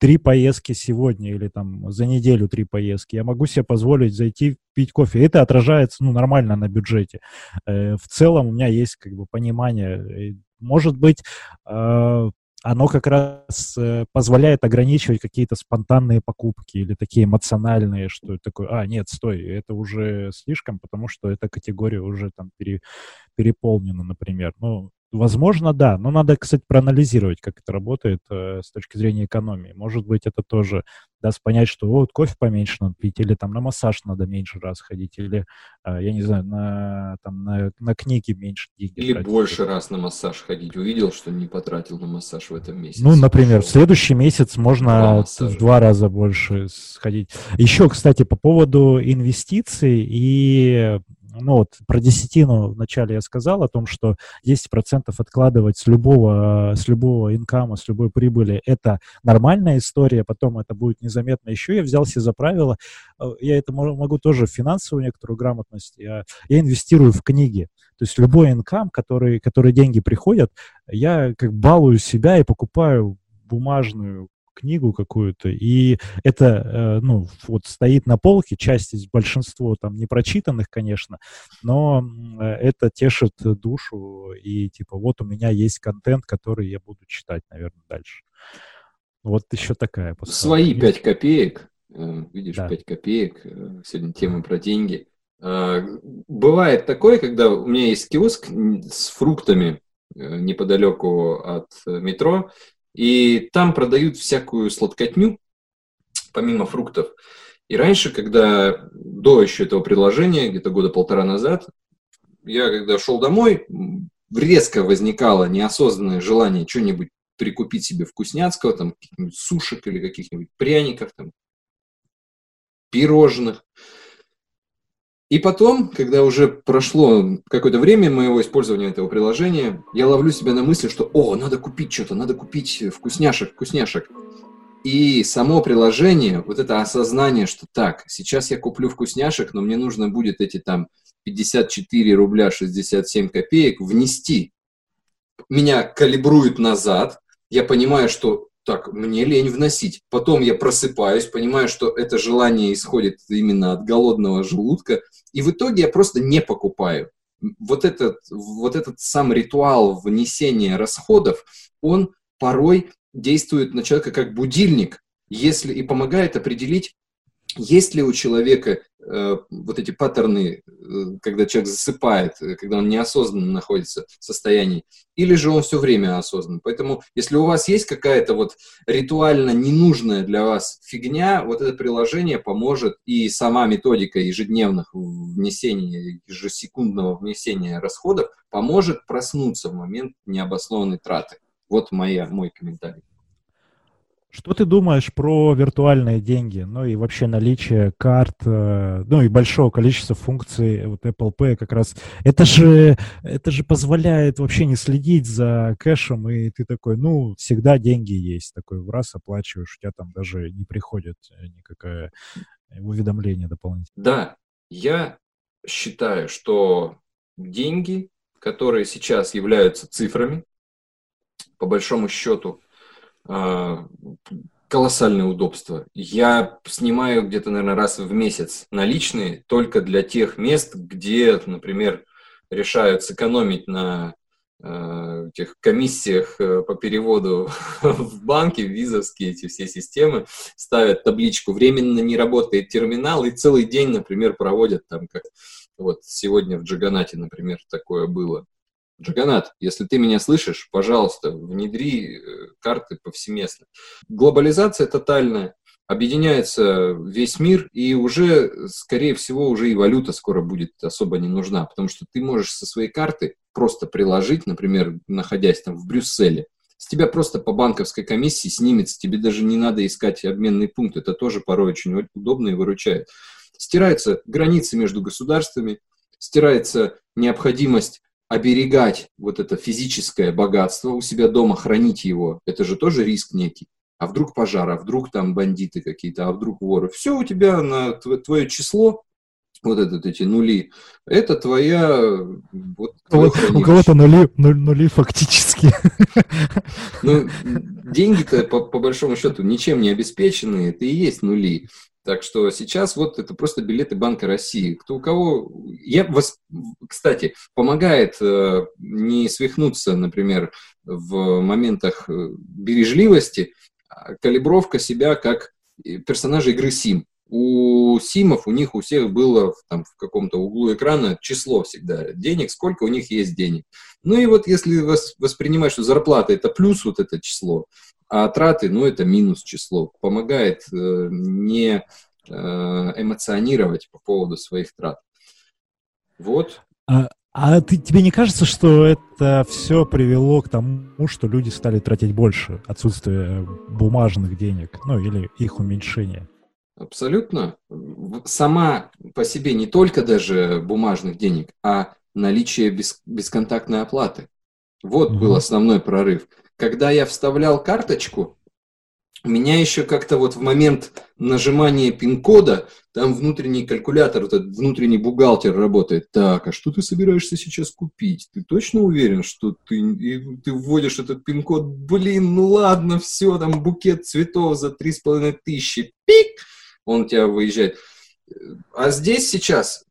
три поездки сегодня или там за неделю три поездки. Я могу себе позволить зайти пить кофе. Это отражается, ну, нормально на бюджете. Э, в целом у меня есть как бы понимание. Может быть, э, оно как раз э, позволяет ограничивать какие-то спонтанные покупки или такие эмоциональные, что такое, а, нет, стой, это уже слишком, потому что эта категория уже там пере, переполнена, например. Ну, Возможно, да, но надо, кстати, проанализировать, как это работает э, с точки зрения экономии. Может быть, это тоже даст понять, что вот кофе поменьше надо пить, или там на массаж надо меньше раз ходить, или, э, я не знаю, на, там, на, на книги меньше денег Или тратить. больше раз на массаж ходить. Увидел, что не потратил на массаж в этом месяце. Ну, например, в следующий месяц можно в два раза больше сходить. Еще, кстати, по поводу инвестиций и ну вот про десятину вначале я сказал о том, что 10% откладывать с любого, с любого инкама, с любой прибыли, это нормальная история, потом это будет незаметно. Еще я взялся за правило, э, я это могу тоже в финансовую некоторую грамотность, я, я инвестирую в книги. То есть любой инкам, который, который деньги приходят, я как балую себя и покупаю бумажную книгу какую-то, и это, э, ну, вот стоит на полке, часть из большинство там не прочитанных, конечно, но э, это тешит душу, и типа вот у меня есть контент, который я буду читать, наверное, дальше. Вот еще такая. Свои пять копеек, э, видишь, да. 5 копеек, сегодня тема про деньги. Бывает такое, когда у меня есть киоск с фруктами неподалеку от метро, и там продают всякую сладкотню, помимо фруктов. И раньше, когда до еще этого приложения, где-то года полтора назад, я когда шел домой, резко возникало неосознанное желание что-нибудь прикупить себе вкусняцкого, там, сушек или каких-нибудь пряников, там, пирожных. И потом, когда уже прошло какое-то время моего использования этого приложения, я ловлю себя на мысли, что «О, надо купить что-то, надо купить вкусняшек, вкусняшек». И само приложение, вот это осознание, что так, сейчас я куплю вкусняшек, но мне нужно будет эти там 54 рубля 67 копеек внести. Меня калибрует назад, я понимаю, что так, мне лень вносить. Потом я просыпаюсь, понимаю, что это желание исходит именно от голодного желудка, и в итоге я просто не покупаю. Вот этот, вот этот сам ритуал внесения расходов, он порой действует на человека как будильник, если и помогает определить, есть ли у человека вот эти паттерны, э, когда человек засыпает, э, когда он неосознанно находится в состоянии, или же он все время осознан. Поэтому, если у вас есть какая-то вот ритуально ненужная для вас фигня, вот это приложение поможет, и сама методика ежедневных внесения, ежесекундного внесения расходов поможет проснуться в момент необоснованной траты. Вот моя, мой комментарий. Что ты думаешь про виртуальные деньги, ну и вообще наличие карт, э, ну и большого количества функций вот Apple Pay как раз. Это же, это же позволяет вообще не следить за кэшем, и ты такой, ну, всегда деньги есть, такой в раз оплачиваешь, у тебя там даже не приходит никакое уведомление дополнительное. Да, я считаю, что деньги, которые сейчас являются цифрами, по большому счету, колоссальное удобство. Я снимаю где-то, наверное, раз в месяц наличные только для тех мест, где, например, решают сэкономить на э, этих комиссиях э, по переводу в банке, визовские эти все системы, ставят табличку «Временно не работает терминал» и целый день, например, проводят там, как вот сегодня в Джаганате, например, такое было. Джаганат, если ты меня слышишь, пожалуйста, внедри э, карты повсеместно. Глобализация тотальная, объединяется весь мир, и уже, скорее всего, уже и валюта скоро будет особо не нужна, потому что ты можешь со своей карты просто приложить, например, находясь там в Брюсселе, с тебя просто по банковской комиссии снимется, тебе даже не надо искать обменный пункт, это тоже порой очень удобно и выручает. Стираются границы между государствами, стирается необходимость оберегать вот это физическое богатство у себя дома, хранить его, это же тоже риск некий. А вдруг пожар, а вдруг там бандиты какие-то, а вдруг воры. Все у тебя на твое число, вот этот, эти нули, это твоя... Вот, у, у кого-то нули, нули, нули фактически. Ну, деньги-то по, по большому счету ничем не обеспечены, это и есть нули. Так что сейчас вот это просто билеты Банка России. Кто у кого... Я, вас, кстати, помогает э, не свихнуться, например, в моментах э, бережливости, а калибровка себя как персонажа игры Сим. У Симов, у них у всех было там, в каком-то углу экрана число всегда денег, сколько у них есть денег. Ну и вот если воспринимать, что зарплата это плюс вот это число, а траты, ну, это минус число. Помогает э, не э, эмоционировать по поводу своих трат. Вот. А, а ты, тебе не кажется, что это все привело к тому, что люди стали тратить больше, отсутствие бумажных денег, ну, или их уменьшение? Абсолютно. Сама по себе не только даже бумажных денег, а наличие без, бесконтактной оплаты. Вот угу. был основной прорыв. Когда я вставлял карточку, у меня еще как-то вот в момент нажимания пин-кода, там внутренний калькулятор, этот внутренний бухгалтер работает. Так, а что ты собираешься сейчас купить? Ты точно уверен, что ты, ты вводишь этот пин-код? Блин, ну ладно, все, там букет цветов за три с половиной тысячи. Пик! Он у тебя выезжает. А здесь сейчас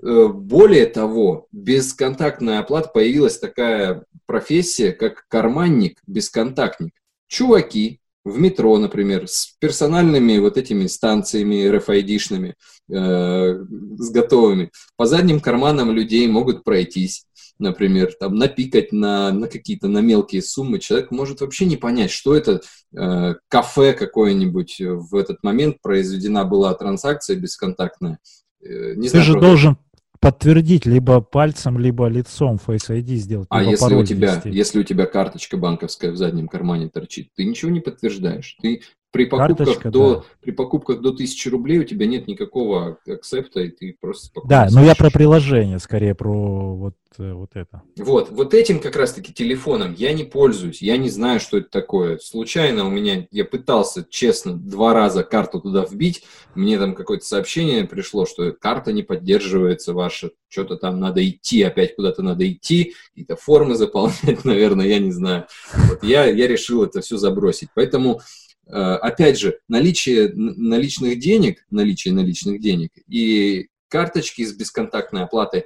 более того, бесконтактная оплата появилась такая профессия, как карманник-бесконтактник. Чуваки в метро, например, с персональными вот этими станциями RFID-шными, э, с готовыми. По задним карманам людей могут пройтись например, там напикать на, на какие-то на мелкие суммы, человек может вообще не понять, что это э, кафе какое-нибудь в этот момент произведена была транзакция бесконтактная. Э, не Ты знаю, же правда. должен подтвердить либо пальцем, либо лицом Face ID сделать. А если у тебя, если у тебя карточка банковская в заднем кармане торчит, ты ничего не подтверждаешь. Ты при покупках, Карточка, до, да. при покупках до 1000 рублей у тебя нет никакого акцепта, и ты просто Да, но я про приложение, скорее про вот, э, вот это. Вот, вот этим как раз-таки телефоном я не пользуюсь, я не знаю, что это такое. Случайно у меня, я пытался, честно, два раза карту туда вбить, мне там какое-то сообщение пришло, что карта не поддерживается ваша, что-то там надо идти, опять куда-то надо идти, какие-то формы заполнять, наверное, я не знаю. Вот я, я решил это все забросить. Поэтому опять же, наличие наличных денег, наличие наличных денег и карточки с бесконтактной оплатой,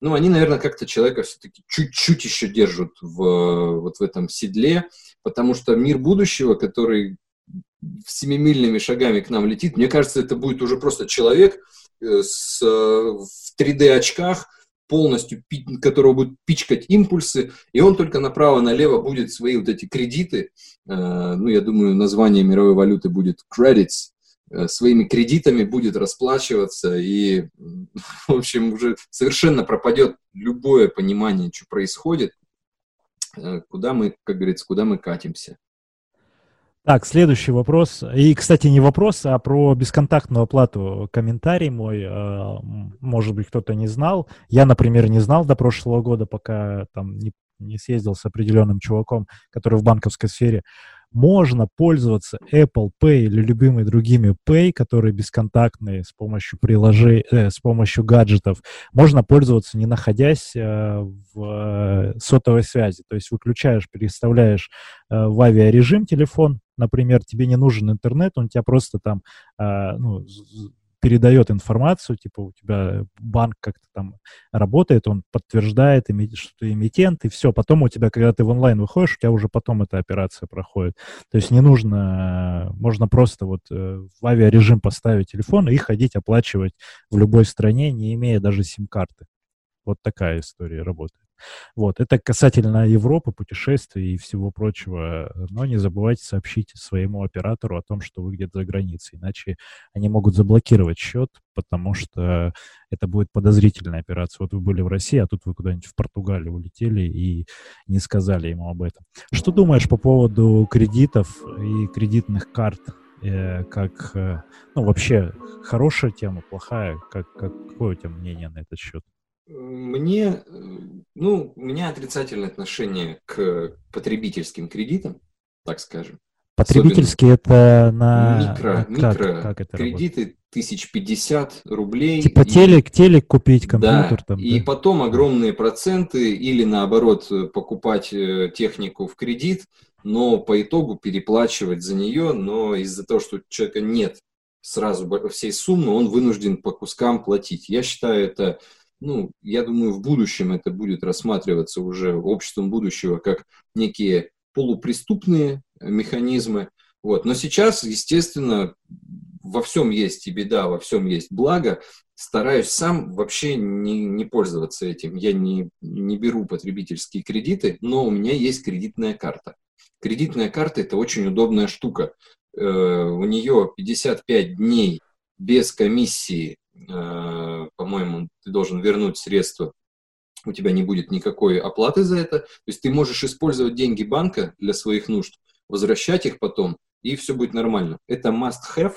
ну, они, наверное, как-то человека все-таки чуть-чуть еще держат в, вот в этом седле, потому что мир будущего, который семимильными шагами к нам летит, мне кажется, это будет уже просто человек э, с, в 3D-очках, полностью, которого будут пичкать импульсы, и он только направо-налево будет свои вот эти кредиты, э, ну, я думаю, название мировой валюты будет credits, э, своими кредитами будет расплачиваться, и, в общем, уже совершенно пропадет любое понимание, что происходит, э, куда мы, как говорится, куда мы катимся. Так, следующий вопрос. И, кстати, не вопрос, а про бесконтактную оплату. Комментарий мой, э, может быть, кто-то не знал. Я, например, не знал до прошлого года, пока там не, не съездил с определенным чуваком, который в банковской сфере можно пользоваться Apple Pay или любыми другими Pay, которые бесконтактные с помощью приложений, э, с помощью гаджетов. Можно пользоваться, не находясь э, в э, сотовой связи. То есть выключаешь, переставляешь э, в авиарежим телефон, например, тебе не нужен интернет, он тебя просто там э, ну, передает информацию, типа у тебя банк как-то там работает, он подтверждает, что ты эмитент, и все. Потом у тебя, когда ты в онлайн выходишь, у тебя уже потом эта операция проходит. То есть не нужно, можно просто вот э, в авиарежим поставить телефон и ходить оплачивать в любой стране, не имея даже сим-карты. Вот такая история работает. Вот, это касательно Европы, путешествий и всего прочего. Но не забывайте сообщить своему оператору о том, что вы где-то за границей, иначе они могут заблокировать счет, потому что это будет подозрительная операция. Вот вы были в России, а тут вы куда-нибудь в Португалию улетели и не сказали ему об этом. Что думаешь по поводу кредитов и кредитных карт? Э, как, э, ну, вообще, хорошая тема, плохая? Как, какое у тебя мнение на этот счет? Мне, ну, у меня отрицательное отношение к потребительским кредитам, так скажем. Потребительские это на... Микро, на микро как это кредиты тысяч пятьдесят рублей. Типа и, телек, телек купить, компьютер да, там. И да. потом огромные проценты или наоборот покупать э, технику в кредит. но по итогу переплачивать за нее, но из-за того, что у человека нет сразу всей суммы, он вынужден по кускам платить. Я считаю это, ну, я думаю, в будущем это будет рассматриваться уже обществом будущего как некие полупреступные механизмы. Вот. Но сейчас, естественно, во всем есть и беда, во всем есть благо. Стараюсь сам вообще не, не пользоваться этим. Я не, не беру потребительские кредиты, но у меня есть кредитная карта. Кредитная карта – это очень удобная штука. Э, у нее 55 дней без комиссии, по-моему, ты должен вернуть средства у тебя не будет никакой оплаты за это. То есть ты можешь использовать деньги банка для своих нужд, возвращать их потом, и все будет нормально. Это must-have.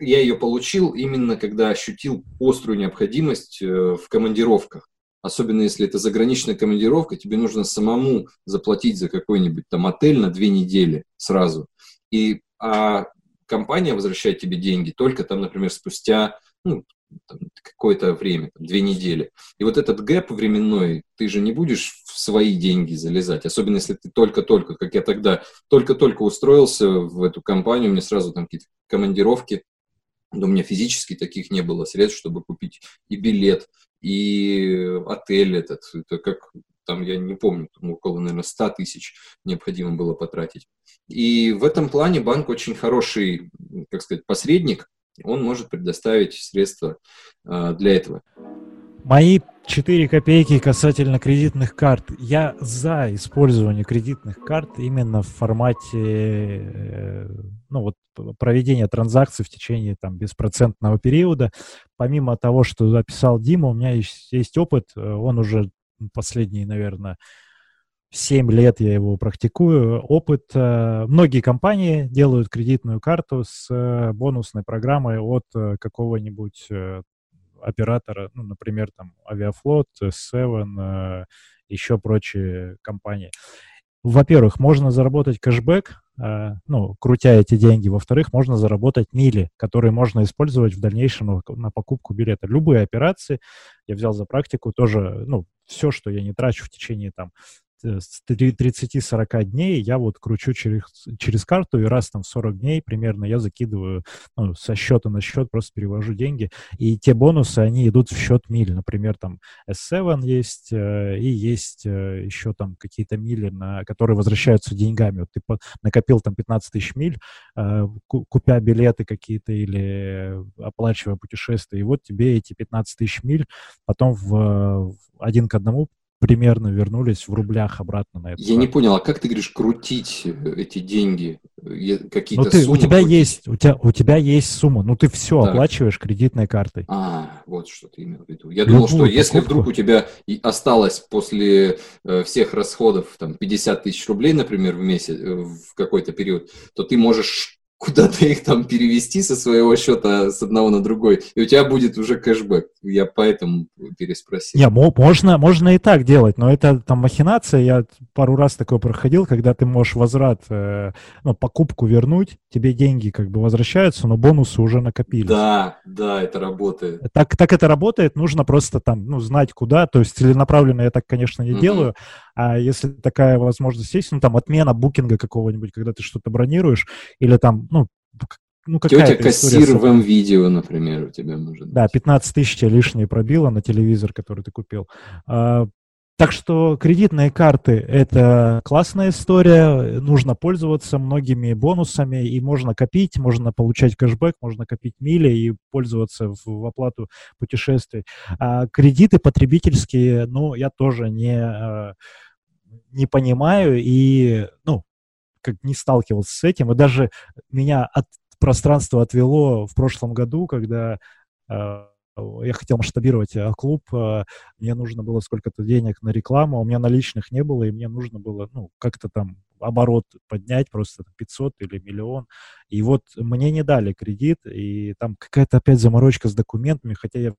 Я ее получил именно когда ощутил острую необходимость э, в командировках. Особенно если это заграничная командировка, тебе нужно самому заплатить за какой-нибудь там отель на две недели сразу. И а компания возвращает тебе деньги только там, например, спустя ну, какое-то время, там, две недели. И вот этот гэп временной, ты же не будешь в свои деньги залезать, особенно если ты только-только, как я тогда, только-только устроился в эту компанию, мне сразу там какие-то командировки, но у меня физически таких не было средств, чтобы купить и билет, и отель этот, это как там, я не помню, там около, наверное, 100 тысяч необходимо было потратить. И в этом плане банк очень хороший, как сказать, посредник, он может предоставить средства э, для этого. Мои 4 копейки касательно кредитных карт. Я за использование кредитных карт именно в формате э, ну, вот, проведения транзакций в течение там, беспроцентного периода. Помимо того, что записал Дима, у меня есть, есть опыт, э, он уже последние, наверное, 7 лет я его практикую. Опыт. Э, многие компании делают кредитную карту с э, бонусной программой от э, какого-нибудь оператора, ну, например, там Авиафлот, Seven, еще прочие компании. Во-первых, можно заработать кэшбэк, ну, крутя эти деньги. Во-вторых, можно заработать мили, которые можно использовать в дальнейшем на покупку билета. Любые операции, я взял за практику тоже, ну, все, что я не трачу в течение там 30-40 дней я вот кручу через, через карту, и раз там в 40 дней примерно я закидываю ну, со счета на счет, просто перевожу деньги, и те бонусы, они идут в счет миль. Например, там S7 есть, э, и есть э, еще там какие-то мили, на, которые возвращаются деньгами. Вот ты накопил там 15 тысяч миль, купя билеты какие-то или оплачивая путешествия, и вот тебе эти 15 тысяч миль потом в, в один к одному примерно вернулись в рублях обратно на это. Я не понял, а как ты говоришь крутить э, эти деньги? Какие-то ну, ты, суммы? У тебя, крутить? есть, у, тебя, у тебя есть сумма, ну ты все так. оплачиваешь кредитной картой. А, вот что ты имел в виду. Я Любую думал, что если вдруг у тебя осталось после э, всех расходов там 50 тысяч рублей, например, в месяц, э, в какой-то период, то ты можешь куда-то их там перевести со своего счета с одного на другой, и у тебя будет уже кэшбэк. Я поэтому переспросил. Не, можно, можно и так делать, но это там махинация. Я пару раз такое проходил, когда ты можешь возврат, э, ну, покупку вернуть, тебе деньги как бы возвращаются, но бонусы уже накопились. Да, да, это работает. Так, так это работает, нужно просто там, ну, знать куда, то есть целенаправленно я так, конечно, не mm-hmm. делаю, а если такая возможность есть, ну, там, отмена букинга какого-нибудь, когда ты что-то бронируешь, или там, ну, ну, какая Тетя кассир в М-видео, например, у тебя может быть. Да, 15 тысяч лишние пробило на телевизор, который ты купил. А, так что кредитные карты – это классная история, нужно пользоваться многими бонусами, и можно копить, можно получать кэшбэк, можно копить мили и пользоваться в, в оплату путешествий. А кредиты потребительские, ну, я тоже не, а, не понимаю и, ну, как не сталкивался с этим, и даже меня от пространства отвело в прошлом году, когда а, я хотел масштабировать э, клуб, э, мне нужно было сколько-то денег на рекламу, а у меня наличных не было, и мне нужно было, ну, как-то там оборот поднять, просто 500 или миллион. И вот мне не дали кредит, и там какая-то опять заморочка с документами, хотя я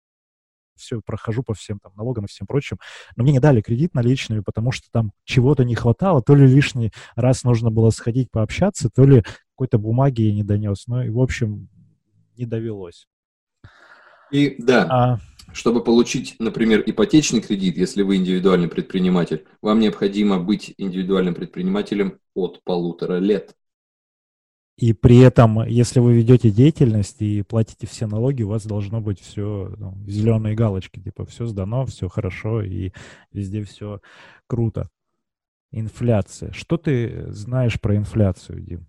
все прохожу по всем там налогам и всем прочим, но мне не дали кредит наличными, потому что там чего-то не хватало, то ли лишний раз нужно было сходить пообщаться, то ли какой-то бумаги я не донес, ну и, в общем, не довелось. И да, а... Чтобы получить, например, ипотечный кредит, если вы индивидуальный предприниматель, вам необходимо быть индивидуальным предпринимателем от полутора лет. И при этом, если вы ведете деятельность и платите все налоги, у вас должно быть все ну, зеленые галочки, типа все сдано, все хорошо и везде все круто. Инфляция. Что ты знаешь про инфляцию, Дим?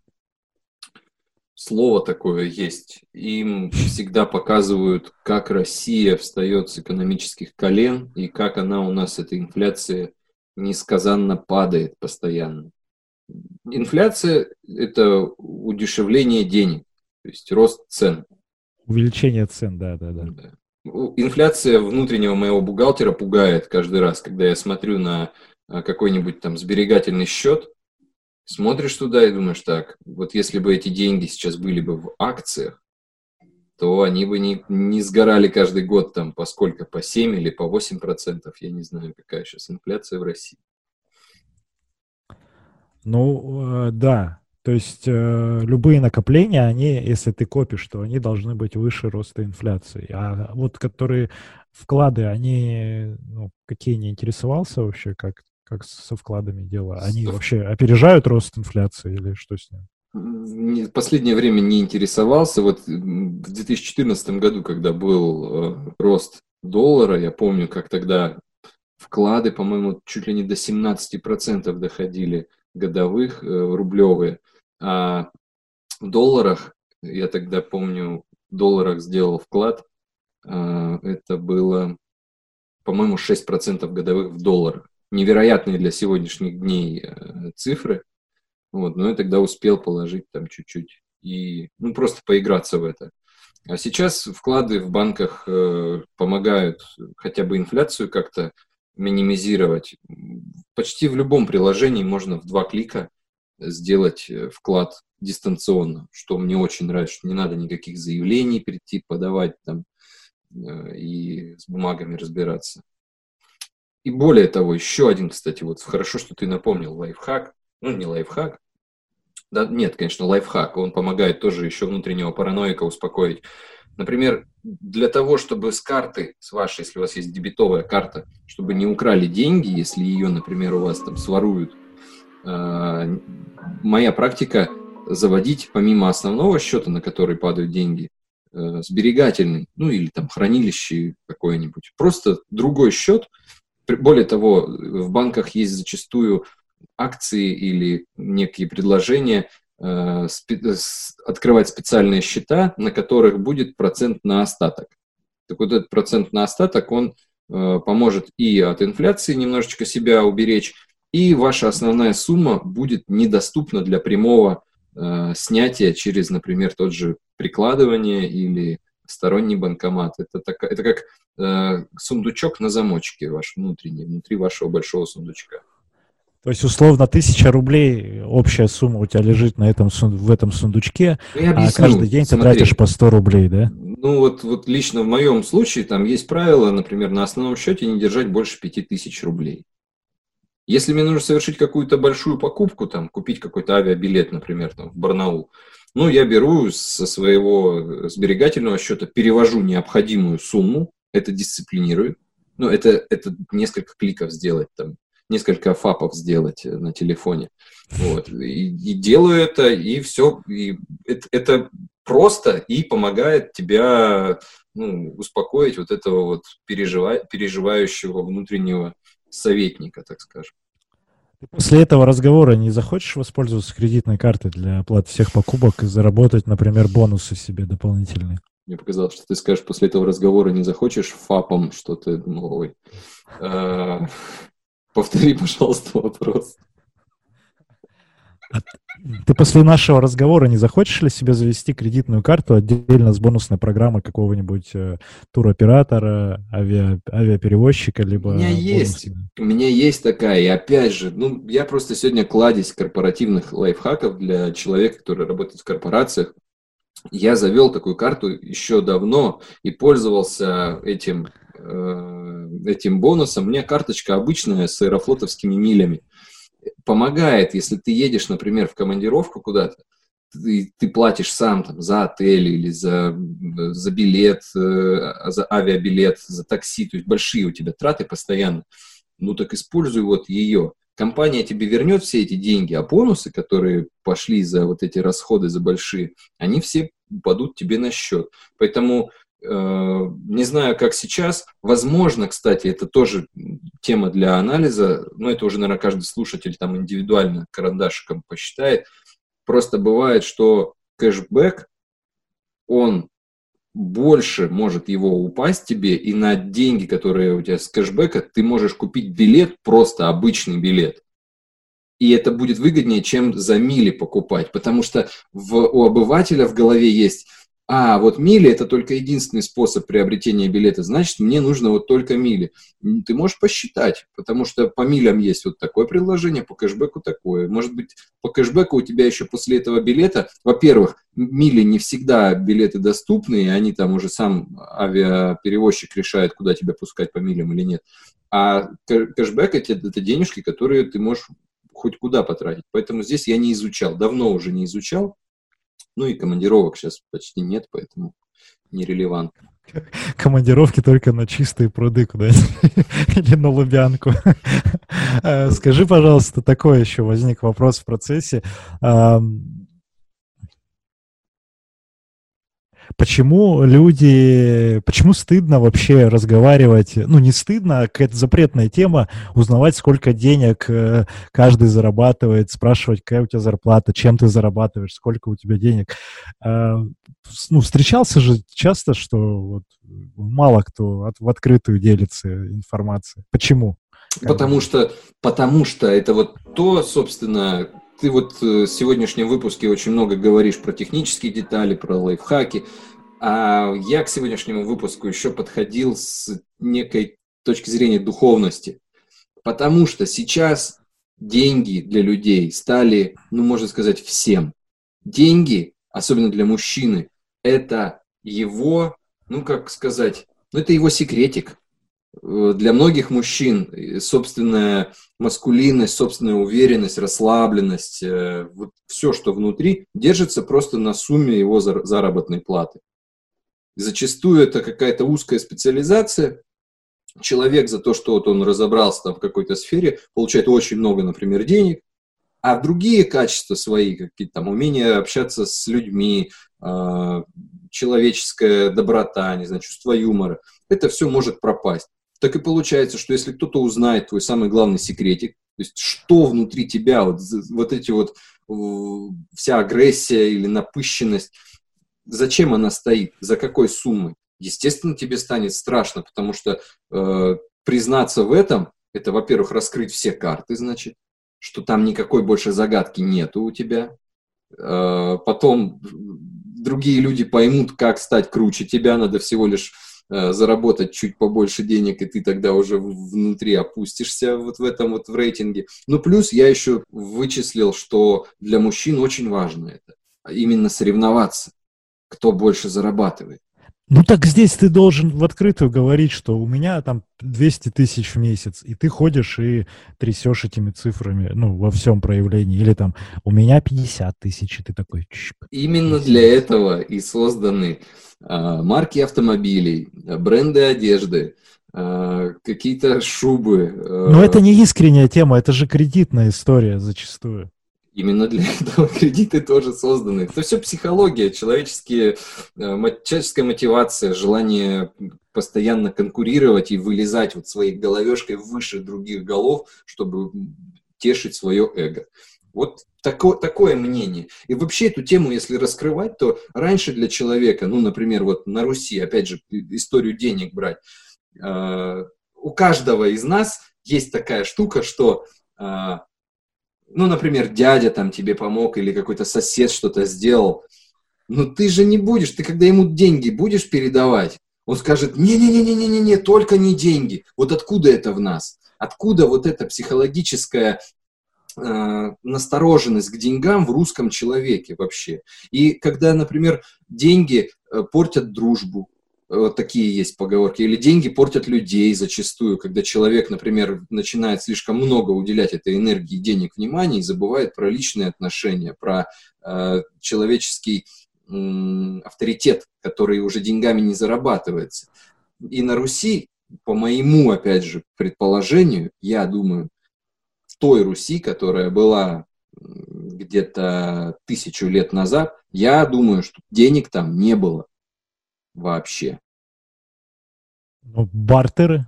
Слово такое есть. Им всегда показывают, как Россия встает с экономических колен и как она у нас, эта инфляция, несказанно падает постоянно. Инфляция – это удешевление денег, то есть рост цен. Увеличение цен, да, да, да. да. Инфляция внутреннего моего бухгалтера пугает каждый раз, когда я смотрю на а, какой-нибудь там сберегательный счет, смотришь туда и думаешь, так, вот если бы эти деньги сейчас были бы в акциях, то они бы не, не сгорали каждый год там по сколько, по 7 или по 8 процентов, я не знаю, какая сейчас инфляция в России. Ну, э, да. То есть э, любые накопления, они, если ты копишь, то они должны быть выше роста инфляции. А вот которые вклады, они, ну, какие не интересовался вообще, как, как со вкладами дела? Они вообще опережают рост инфляции или что с ним? В последнее время не интересовался. Вот в 2014 году, когда был э, рост доллара, я помню, как тогда вклады, по-моему, чуть ли не до 17% доходили годовых, э, рублевые. А в долларах, я тогда помню, в долларах сделал вклад, э, это было, по-моему, 6% годовых в долларах. Невероятные для сегодняшних дней э, цифры. Вот, но я тогда успел положить там чуть-чуть и ну, просто поиграться в это. А сейчас вклады в банках э, помогают хотя бы инфляцию как-то минимизировать. Почти в любом приложении можно в два клика сделать э, вклад дистанционно, что мне очень нравится, что не надо никаких заявлений прийти, подавать там э, и с бумагами разбираться. И более того, еще один, кстати, вот хорошо, что ты напомнил, лайфхак, ну не лайфхак, да, нет, конечно, лайфхак, он помогает тоже еще внутреннего параноика успокоить. Например, для того, чтобы с карты, с вашей, если у вас есть дебетовая карта, чтобы не украли деньги, если ее, например, у вас там своруют, э, моя практика заводить помимо основного счета, на который падают деньги, э, сберегательный, ну или там хранилище какое-нибудь, просто другой счет. Более того, в банках есть зачастую акции или некие предложения, Э, открывать специальные счета, на которых будет процент на остаток. Так вот этот процент на остаток, он э, поможет и от инфляции немножечко себя уберечь, и ваша основная сумма будет недоступна для прямого э, снятия через, например, тот же прикладывание или сторонний банкомат. Это, так, это как э, сундучок на замочке ваш внутренний, внутри вашего большого сундучка. То есть, условно, тысяча рублей общая сумма у тебя лежит на этом, в этом сундучке, ну, а каждый день Смотри, ты тратишь по 100 рублей, да? Ну, вот, вот лично в моем случае там есть правило, например, на основном счете не держать больше 5000 рублей. Если мне нужно совершить какую-то большую покупку, там, купить какой-то авиабилет, например, там, в Барнаул, ну, я беру со своего сберегательного счета, перевожу необходимую сумму, это дисциплинирует. Ну, это, это несколько кликов сделать, там, несколько фапов сделать э, на телефоне. Вот. И, и делаю это, и все. И это, это просто и помогает тебя ну, успокоить вот этого вот пережива, переживающего внутреннего советника, так скажем. Ты после этого разговора не захочешь воспользоваться кредитной картой для оплаты всех покупок и заработать, например, бонусы себе дополнительные? Мне показалось, что ты скажешь, после этого разговора не захочешь фапом что-то, а, Повтори, пожалуйста, вопрос. А ты после нашего разговора не захочешь ли себе завести кредитную карту отдельно с бонусной программой какого-нибудь э, туроператора, авиа, авиаперевозчика, либо... У меня есть, у меня есть такая, и опять же, ну, я просто сегодня кладезь корпоративных лайфхаков для человека, который работает в корпорациях. Я завел такую карту еще давно и пользовался этим Э, этим бонусом. У меня карточка обычная с аэрофлотовскими милями. Помогает, если ты едешь, например, в командировку куда-то, ты, ты платишь сам там, за отель или за, за билет, э, за авиабилет, за такси, то есть большие у тебя траты постоянно, ну так используй вот ее. Компания тебе вернет все эти деньги, а бонусы, которые пошли за вот эти расходы, за большие, они все упадут тебе на счет. Поэтому не знаю, как сейчас. Возможно, кстати, это тоже тема для анализа, но это уже, наверное, каждый слушатель там индивидуально карандашиком посчитает – Просто бывает, что кэшбэк, он больше может его упасть тебе, и на деньги, которые у тебя с кэшбэка, ты можешь купить билет, просто обычный билет. И это будет выгоднее, чем за мили покупать, потому что в, у обывателя в голове есть а, вот мили это только единственный способ приобретения билета, значит, мне нужно вот только мили. Ты можешь посчитать, потому что по милям есть вот такое предложение, по кэшбэку такое. Может быть, по кэшбэку у тебя еще после этого билета, во-первых, мили не всегда билеты доступны, и они там уже сам авиаперевозчик решает, куда тебя пускать по милям или нет. А кэшбэк это, это денежки, которые ты можешь хоть куда потратить. Поэтому здесь я не изучал, давно уже не изучал. Ну и командировок сейчас почти нет, поэтому нерелевантно. Командировки только на чистые пруды куда-нибудь или на Лубянку. Э, скажи, пожалуйста, такой еще возник вопрос в процессе. Почему люди, почему стыдно вообще разговаривать, ну не стыдно, а какая-то запретная тема, узнавать, сколько денег э, каждый зарабатывает, спрашивать, какая у тебя зарплата, чем ты зарабатываешь, сколько у тебя денег. А, ну, встречался же часто, что вот мало кто в открытую делится информацией. Почему? Потому что, потому что это вот то, собственно, ты вот э, в сегодняшнем выпуске очень много говоришь про технические детали, про лайфхаки, а я к сегодняшнему выпуску еще подходил с некой точки зрения духовности. Потому что сейчас деньги для людей стали, ну, можно сказать, всем. Деньги, особенно для мужчины, это его, ну, как сказать, ну, это его секретик. Э, для многих мужчин э, собственная маскулинность, собственная уверенность, расслабленность, э, вот все, что внутри, держится просто на сумме его заработной платы. Зачастую это какая-то узкая специализация. Человек за то, что вот он разобрался там в какой-то сфере, получает очень много, например, денег, а другие качества свои, какие-то там умение общаться с людьми, человеческая доброта, не знаю, чувство юмора, это все может пропасть так и получается, что если кто-то узнает твой самый главный секретик, то есть что внутри тебя, вот, вот эти вот вся агрессия или напыщенность, зачем она стоит, за какой суммой? Естественно, тебе станет страшно, потому что э, признаться в этом, это, во-первых, раскрыть все карты, значит, что там никакой больше загадки нету у тебя. Э, потом другие люди поймут, как стать круче тебя, надо всего лишь заработать чуть побольше денег, и ты тогда уже внутри опустишься вот в этом вот в рейтинге. Ну, плюс я еще вычислил, что для мужчин очень важно это, именно соревноваться, кто больше зарабатывает. Ну так здесь ты должен в открытую говорить, что у меня там 200 тысяч в месяц, и ты ходишь и трясешь этими цифрами, ну, во всем проявлении. Или там у меня 50 тысяч, и ты такой... Чик, Именно для этого и созданы а, марки автомобилей, бренды одежды, а, какие-то шубы. А. Но это не искренняя тема, это же кредитная история зачастую. Именно для этого кредиты тоже созданы. Это все психология, человеческие, э, человеческая мотивация, желание постоянно конкурировать и вылезать вот своей головешкой выше других голов, чтобы тешить свое эго. Вот такое, такое мнение. И вообще эту тему, если раскрывать, то раньше для человека, ну, например, вот на Руси, опять же, историю денег брать, э, у каждого из нас есть такая штука, что э, ну, например, дядя там тебе помог или какой-то сосед что-то сделал, но ты же не будешь, ты когда ему деньги будешь передавать, он скажет, не-не-не-не-не-не, только не деньги. Вот откуда это в нас? Откуда вот эта психологическая э, настороженность к деньгам в русском человеке вообще? И когда, например, деньги э, портят дружбу, Вот такие есть поговорки. Или деньги портят людей зачастую, когда человек, например, начинает слишком много уделять этой энергии, денег, внимания и забывает про личные отношения, про э, человеческий э, авторитет, который уже деньгами не зарабатывается. И на Руси, по моему, опять же, предположению, я думаю, в той Руси, которая была где-то тысячу лет назад, я думаю, что денег там не было вообще. Ну, бартеры.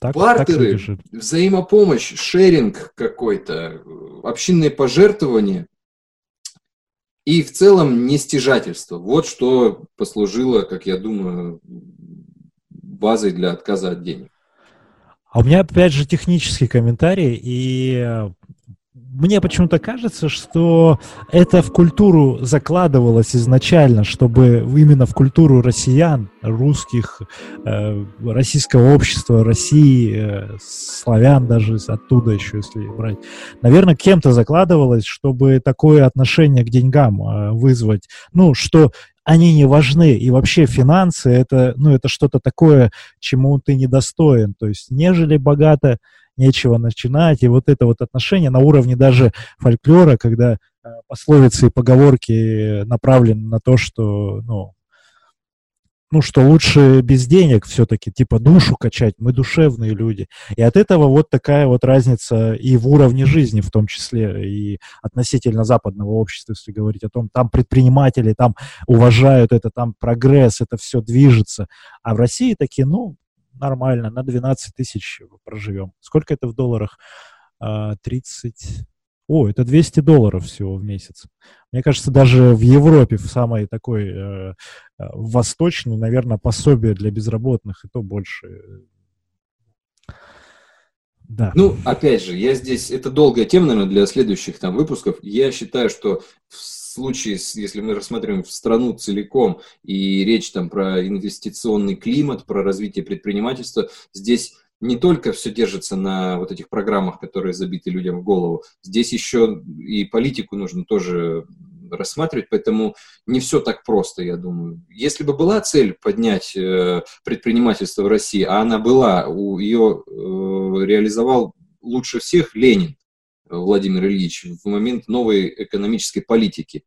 Так, бартеры, так взаимопомощь, шеринг какой-то, общинные пожертвования и в целом нестяжательство. Вот что послужило, как я думаю, базой для отказа от денег. А у меня, опять же, технический комментарий, и мне почему-то кажется, что это в культуру закладывалось изначально, чтобы именно в культуру россиян, русских, э, российского общества, России, э, славян даже оттуда еще, если брать, наверное, кем-то закладывалось, чтобы такое отношение к деньгам э, вызвать. Ну, что они не важны. И вообще финансы это, ну, это что-то такое, чему ты недостоин. То есть, нежели богато, нечего начинать. И вот это вот отношение на уровне даже фольклора, когда э, пословицы и поговорки направлены на то, что, ну, ну, что лучше без денег все-таки, типа душу качать, мы душевные люди. И от этого вот такая вот разница и в уровне жизни в том числе, и относительно западного общества, если говорить о том, там предприниматели, там уважают это, там прогресс, это все движется. А в России такие, ну, нормально, на 12 тысяч проживем. Сколько это в долларах? 30... А, О, это 200 долларов всего в месяц. Мне кажется, даже в Европе, в самой такой э, э восточной, наверное, пособие для безработных, и то больше. Да. Ну, опять же, я здесь, это долгая тема, наверное, для следующих там выпусков. Я считаю, что случае, если мы рассматриваем страну целиком и речь там про инвестиционный климат, про развитие предпринимательства, здесь не только все держится на вот этих программах, которые забиты людям в голову, здесь еще и политику нужно тоже рассматривать, поэтому не все так просто, я думаю. Если бы была цель поднять э, предпринимательство в России, а она была, у, ее э, реализовал лучше всех Ленин, Владимир Ильич в момент новой экономической политики.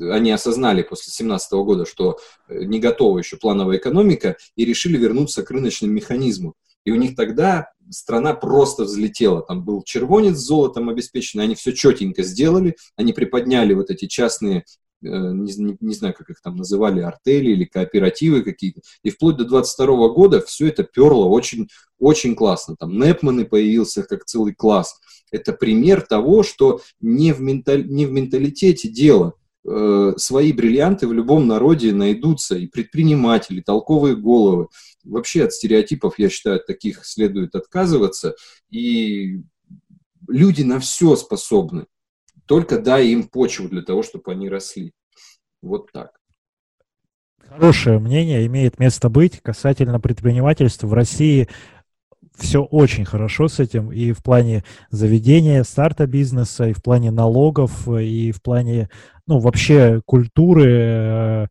Они осознали после 2017 года, что э, не готова еще плановая экономика, и решили вернуться к рыночному механизму. И у них тогда страна просто взлетела. Там был червонец с золотом обеспеченный, они все четенько сделали, они приподняли вот эти частные э, не, не, не знаю, как их там называли, артели или кооперативы какие-то. И вплоть до 22 года все это перло очень, очень классно. Там Непманы появился как целый класс. Это пример того, что не в, менталь... не в менталитете дело. Э, свои бриллианты в любом народе найдутся, и предприниматели, толковые головы. Вообще от стереотипов, я считаю, таких следует отказываться. И люди на все способны. Только дай им почву для того, чтобы они росли. Вот так. Хорошее мнение имеет место быть касательно предпринимательства. В России все очень хорошо с этим и в плане заведения, старта бизнеса, и в плане налогов, и в плане, ну, вообще культуры, э,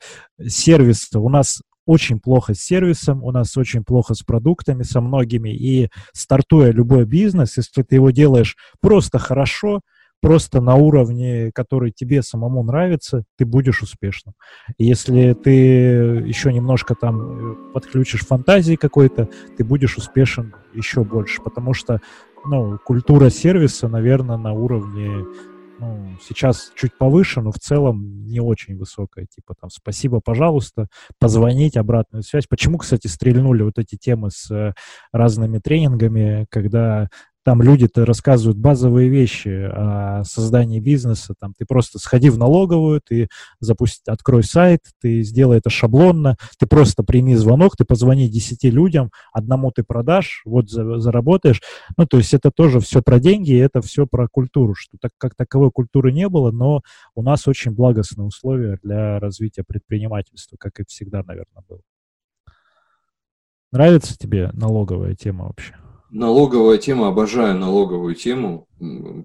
сервиса. У нас очень плохо с сервисом, у нас очень плохо с продуктами, со многими. И стартуя любой бизнес, если ты его делаешь просто хорошо, просто на уровне, который тебе самому нравится, ты будешь успешным. Если ты еще немножко там э, подключишь фантазии какой-то, ты будешь успешен еще больше, потому что ну, культура сервиса, наверное, на уровне ну, сейчас чуть повыше, но в целом не очень высокая. Типа там спасибо, пожалуйста, позвонить, обратную связь. Почему, кстати, стрельнули вот эти темы с э, разными тренингами, когда там люди-то рассказывают базовые вещи о создании бизнеса. Там ты просто сходи в налоговую, ты запусти, открой сайт, ты сделай это шаблонно, ты просто прими звонок, ты позвони 10 людям, одному ты продашь, вот за, заработаешь. Ну, то есть это тоже все про деньги, это все про культуру, что так как таковой культуры не было, но у нас очень благостные условия для развития предпринимательства, как и всегда, наверное, было. Нравится тебе налоговая тема вообще? Налоговая тема, обожаю налоговую тему.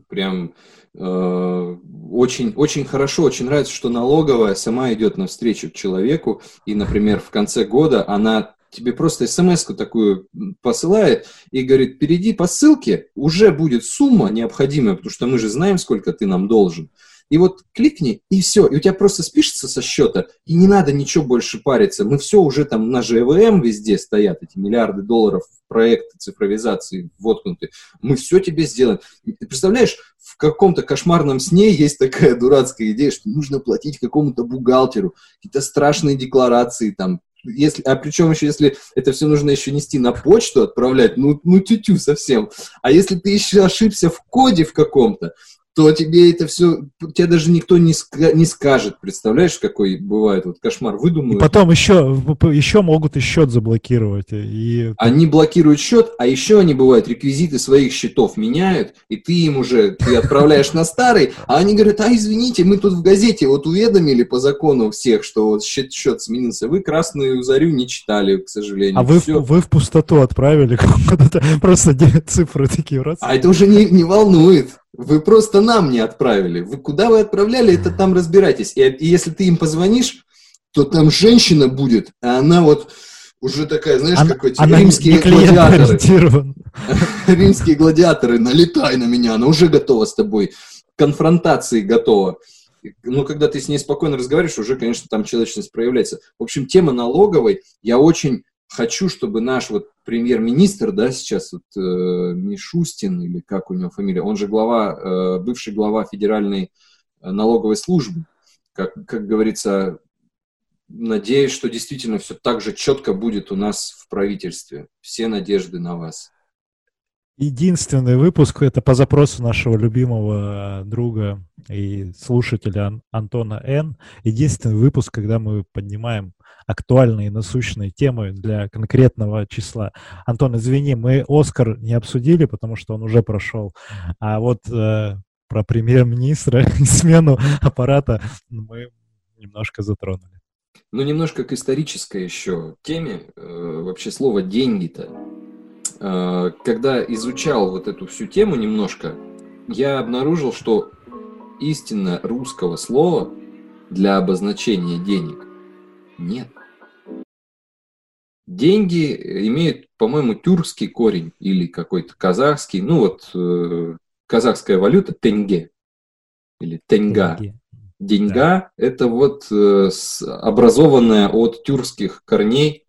Прям э, очень, очень хорошо, очень нравится, что налоговая сама идет навстречу человеку. И, например, в конце года она тебе просто смс такую посылает и говорит, перейди по ссылке, уже будет сумма необходимая, потому что мы же знаем, сколько ты нам должен. И вот кликни, и все, и у тебя просто спишется со счета, и не надо ничего больше париться. Мы все уже там, на же ЭВМ везде стоят, эти миллиарды долларов проекты цифровизации воткнуты. Мы все тебе сделаем. Ты представляешь, в каком-то кошмарном сне есть такая дурацкая идея, что нужно платить какому-то бухгалтеру, какие-то страшные декларации там, если, а причем еще, если это все нужно еще нести на почту, отправлять, ну, ну тю-тю совсем. А если ты еще ошибся в коде в каком-то, то тебе это все, тебе даже никто не, ска- не скажет, представляешь, какой бывает вот кошмар, выдумывают. И потом еще, еще могут и счет заблокировать. И... Они блокируют счет, а еще они бывают, реквизиты своих счетов меняют, и ты им уже, ты отправляешь на старый, а они говорят, а извините, мы тут в газете вот уведомили по закону всех, что вот счет, счет сменился, вы красную зарю не читали, к сожалению. А вы, в, вы в пустоту отправили, просто цифры такие. А это уже не, не волнует. Вы просто нам не отправили. Вы куда вы отправляли, это там разбирайтесь. И, и если ты им позвонишь, то там женщина будет, а она вот уже такая, знаешь, она, как эти она римские гладиаторы. римские гладиаторы, налетай на меня, она уже готова с тобой, конфронтации готова. Ну, когда ты с ней спокойно разговариваешь, уже, конечно, там человечность проявляется. В общем, тема налоговой, я очень хочу, чтобы наш вот премьер-министр, да, сейчас вот э, Мишустин, или как у него фамилия, он же глава, э, бывший глава Федеральной э, налоговой службы, как, как говорится, надеюсь, что действительно все так же четко будет у нас в правительстве. Все надежды на вас. Единственный выпуск это по запросу нашего любимого друга и слушателя Антона Н. Единственный выпуск, когда мы поднимаем актуальные насущные темы для конкретного числа. Антон, извини, мы Оскар не обсудили, потому что он уже прошел. А вот э, про премьер-министра и смену аппарата мы немножко затронули. Ну, немножко к исторической еще теме. Э, вообще слово «деньги»-то. Э, когда изучал вот эту всю тему немножко, я обнаружил, что истинно русского слова для обозначения денег нет. Деньги имеют, по-моему, тюркский корень или какой-то казахский. Ну вот э, казахская валюта тенге или тенга. Тенге. Деньга да. это вот э, образованное от тюркских корней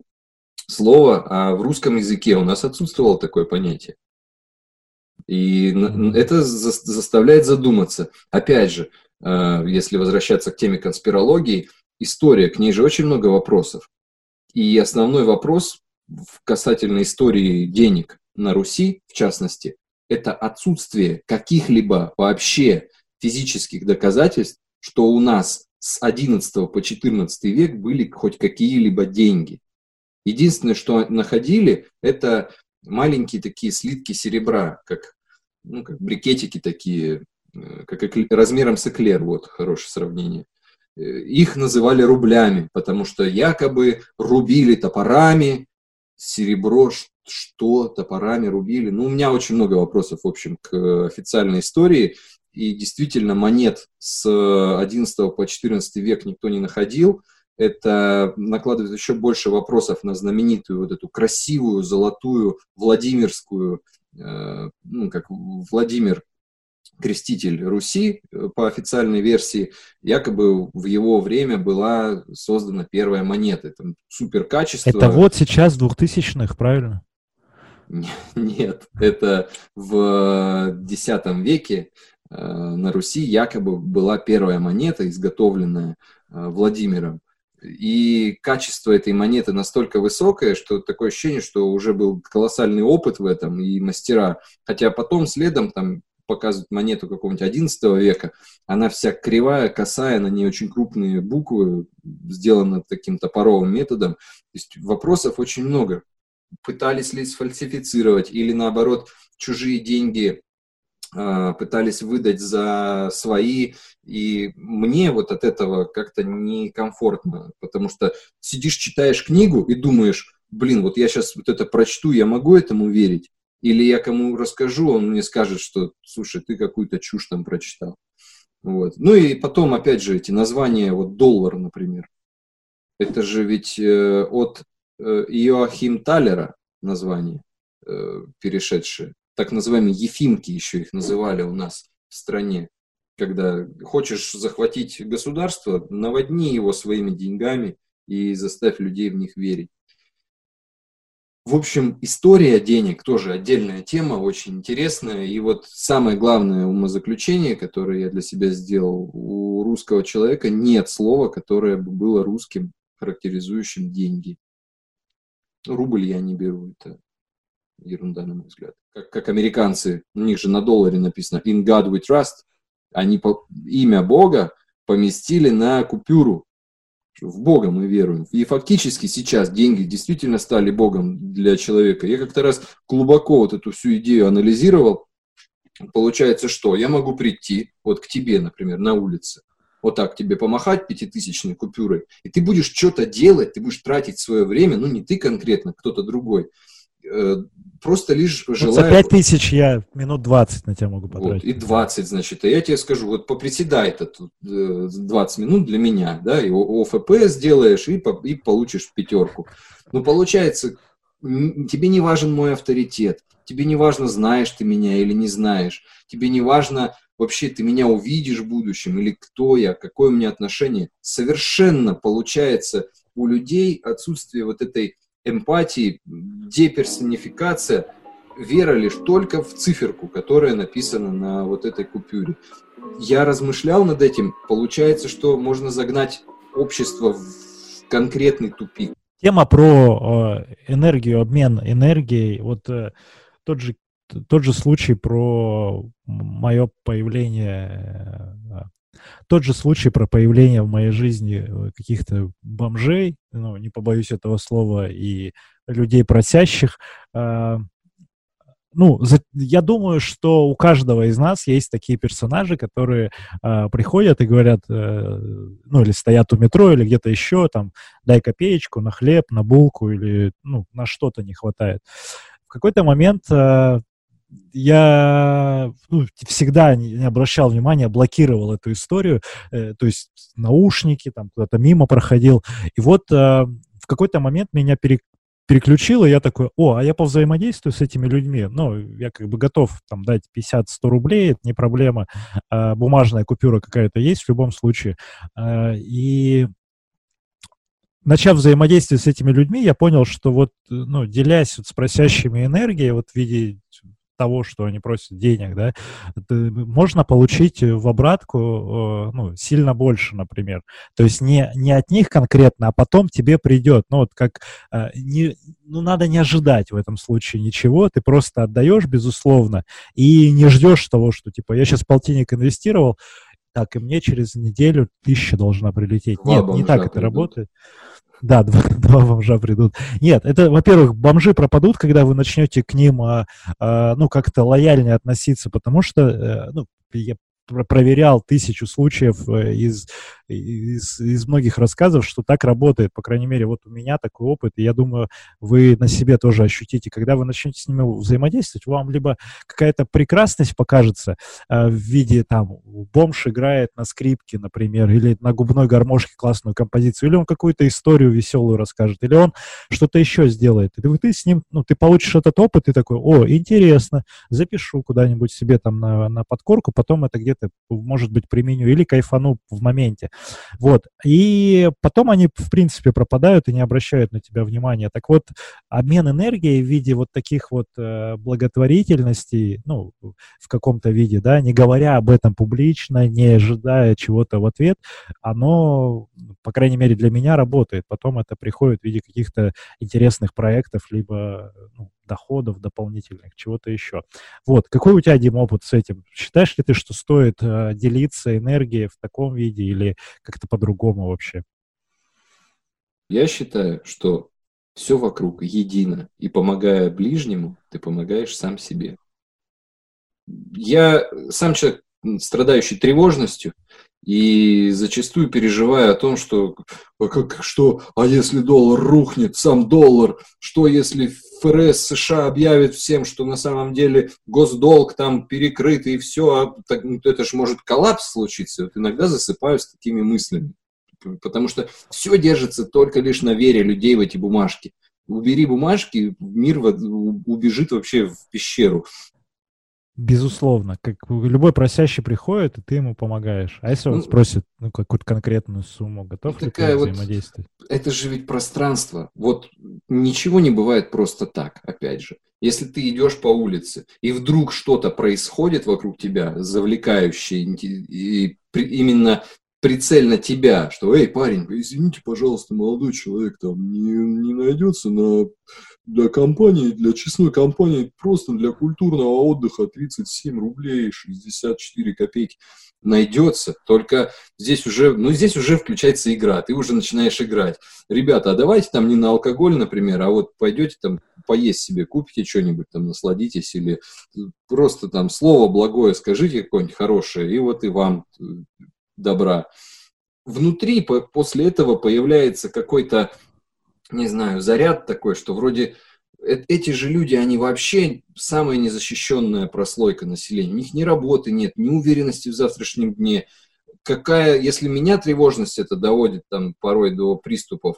слово, а в русском языке у нас отсутствовало такое понятие. И это заставляет задуматься. Опять же, э, если возвращаться к теме конспирологии, история, к ней же очень много вопросов. И основной вопрос касательно истории денег на Руси, в частности, это отсутствие каких-либо вообще физических доказательств, что у нас с 11 по 14 век были хоть какие-либо деньги. Единственное, что находили, это маленькие такие слитки серебра, как, ну, как брикетики такие, э, как размером с эклер, вот хорошее сравнение. Э, их называли рублями, потому что якобы рубили топорами, серебро, что топорами рубили. Ну, у меня очень много вопросов, в общем, к официальной истории. И действительно, монет с 11 по 14 век никто не находил. Это накладывает еще больше вопросов на знаменитую вот эту красивую золотую Владимирскую, э, ну, как Владимир креститель Руси э, по официальной версии, якобы в его время была создана первая монета. Это супер качество. Это вот сейчас 2000-х, правильно? Нет, это в X веке э, на Руси якобы была первая монета, изготовленная э, Владимиром. И качество этой монеты настолько высокое, что такое ощущение, что уже был колоссальный опыт в этом и мастера. Хотя потом следом там показывают монету какого-нибудь 11 века, она вся кривая, косая, на ней очень крупные буквы, сделаны таким топоровым методом. То есть вопросов очень много. Пытались ли сфальсифицировать или наоборот чужие деньги э, пытались выдать за свои, и мне вот от этого как-то некомфортно, потому что сидишь, читаешь книгу и думаешь, блин, вот я сейчас вот это прочту, я могу этому верить? Или я кому расскажу, он мне скажет, что, слушай, ты какую-то чушь там прочитал. Вот. Ну и потом, опять же, эти названия, вот доллар, например. Это же ведь э, от э, Иоахим Талера название э, перешедшее. Так называемые Ефимки еще их называли у нас в стране. Когда хочешь захватить государство, наводни его своими деньгами и заставь людей в них верить. В общем, история денег тоже отдельная тема, очень интересная. И вот самое главное умозаключение, которое я для себя сделал, у русского человека нет слова, которое бы было русским, характеризующим деньги. Рубль я не беру, это ерунда, на мой взгляд. Как, как американцы, у них же на долларе написано «In God we trust», они по, имя Бога поместили на купюру в Бога мы веруем. И фактически сейчас деньги действительно стали Богом для человека. Я как-то раз глубоко вот эту всю идею анализировал. Получается, что я могу прийти вот к тебе, например, на улице, вот так тебе помахать пятитысячной купюрой, и ты будешь что-то делать, ты будешь тратить свое время, ну не ты конкретно, кто-то другой, просто лишь желаю... Вот за 5 тысяч я минут 20 на тебя могу потратить. Вот, и 20, значит. И я тебе скажу, вот поприседай это 20 минут для меня, да, и ОФП сделаешь, и, и получишь пятерку. Ну, получается, тебе не важен мой авторитет, тебе не важно, знаешь ты меня или не знаешь, тебе не важно, вообще ты меня увидишь в будущем, или кто я, какое у меня отношение. Совершенно получается у людей отсутствие вот этой эмпатии, деперсонификация, вера лишь только в циферку, которая написана на вот этой купюре. Я размышлял над этим, получается, что можно загнать общество в конкретный тупик. Тема про э, энергию, обмен энергией, вот э, тот же тот же случай про мое появление э, тот же случай про появление в моей жизни э, каких-то бомжей, ну, не побоюсь этого слова, и людей просящих. Э, ну, за, я думаю, что у каждого из нас есть такие персонажи, которые э, приходят и говорят, э, ну, или стоят у метро, или где-то еще, там, дай копеечку на хлеб, на булку, или, ну, на что-то не хватает. В какой-то момент э, я ну, всегда не обращал внимания, блокировал эту историю, э, то есть наушники, там куда-то мимо проходил. И вот э, в какой-то момент меня пере, переключило, я такой, о, а я повзаимодействую с этими людьми. Ну, я как бы готов там дать 50-100 рублей, это не проблема. Э, бумажная купюра какая-то есть в любом случае. Э, и начав взаимодействие с этими людьми, я понял, что вот, ну, делясь вот с просящими энергией, вот в виде того, что они просят денег, да, можно получить в обратку э, ну, сильно больше, например. То есть не, не от них конкретно, а потом тебе придет. Ну, вот как э, не, ну, надо не ожидать в этом случае ничего, ты просто отдаешь, безусловно, и не ждешь того, что, типа, я сейчас полтинник инвестировал, так, и мне через неделю тысяча должна прилететь. Два Нет, не так это придут. работает. Да, два, два бомжа придут. Нет, это, во-первых, бомжи пропадут, когда вы начнете к ним, а, а, ну, как-то лояльнее относиться, потому что, а, ну, я проверял тысячу случаев э, из, из, из многих рассказов, что так работает. По крайней мере, вот у меня такой опыт, и я думаю, вы на себе тоже ощутите. Когда вы начнете с ними взаимодействовать, вам либо какая-то прекрасность покажется э, в виде, там, бомж играет на скрипке, например, или на губной гармошке классную композицию, или он какую-то историю веселую расскажет, или он что-то еще сделает. И ты, ты с ним, ну, ты получишь этот опыт, и такой, о, интересно, запишу куда-нибудь себе там на, на подкорку, потом это где-то, может быть, применю, или кайфану в моменте. Вот. И потом они, в принципе, пропадают и не обращают на тебя внимания. Так вот, обмен энергией в виде вот таких вот э, благотворительностей, ну, в каком-то виде, да, не говоря об этом публично, не ожидая чего-то в ответ, оно, по крайней мере, для меня работает. Потом это приходит в виде каких-то интересных проектов, либо ну, доходов дополнительных, чего-то еще. Вот, какой у тебя, Дим, опыт с этим? Считаешь ли ты, что стоит э, делиться энергией в таком виде или как-то по-другому вообще? Я считаю, что все вокруг едино, и помогая ближнему, ты помогаешь сам себе. Я сам человек, страдающий тревожностью, и зачастую переживая о том, что, а как, что, а если доллар рухнет, сам доллар, что если ФРС США объявит всем, что на самом деле госдолг там перекрыт и все, а так, ну, это же может коллапс случиться. Вот иногда засыпаю с такими мыслями. Потому что все держится только лишь на вере людей в эти бумажки. Убери бумажки, мир убежит вообще в пещеру. Безусловно, как любой просящий приходит, и ты ему помогаешь. А если он ну, спросит ну, какую-то конкретную сумму, готов ли ты вот, взаимодействовать? Это же ведь пространство. Вот ничего не бывает просто так, опять же. Если ты идешь по улице, и вдруг что-то происходит вокруг тебя, завлекающее, и именно прицельно тебя, что, эй, парень, извините, пожалуйста, молодой человек, там не, не найдется на, для компании, для честной компании, просто для культурного отдыха 37 рублей 64 копейки найдется, только здесь уже, ну, здесь уже включается игра, ты уже начинаешь играть. Ребята, а давайте там не на алкоголь, например, а вот пойдете там поесть себе, купите что-нибудь там, насладитесь, или просто там слово благое скажите какое-нибудь хорошее, и вот и вам добра. Внутри после этого появляется какой-то, не знаю, заряд такой, что вроде э, эти же люди, они вообще самая незащищенная прослойка населения. У них ни работы нет, ни уверенности в завтрашнем дне. Какая, если меня тревожность это доводит там порой до приступов,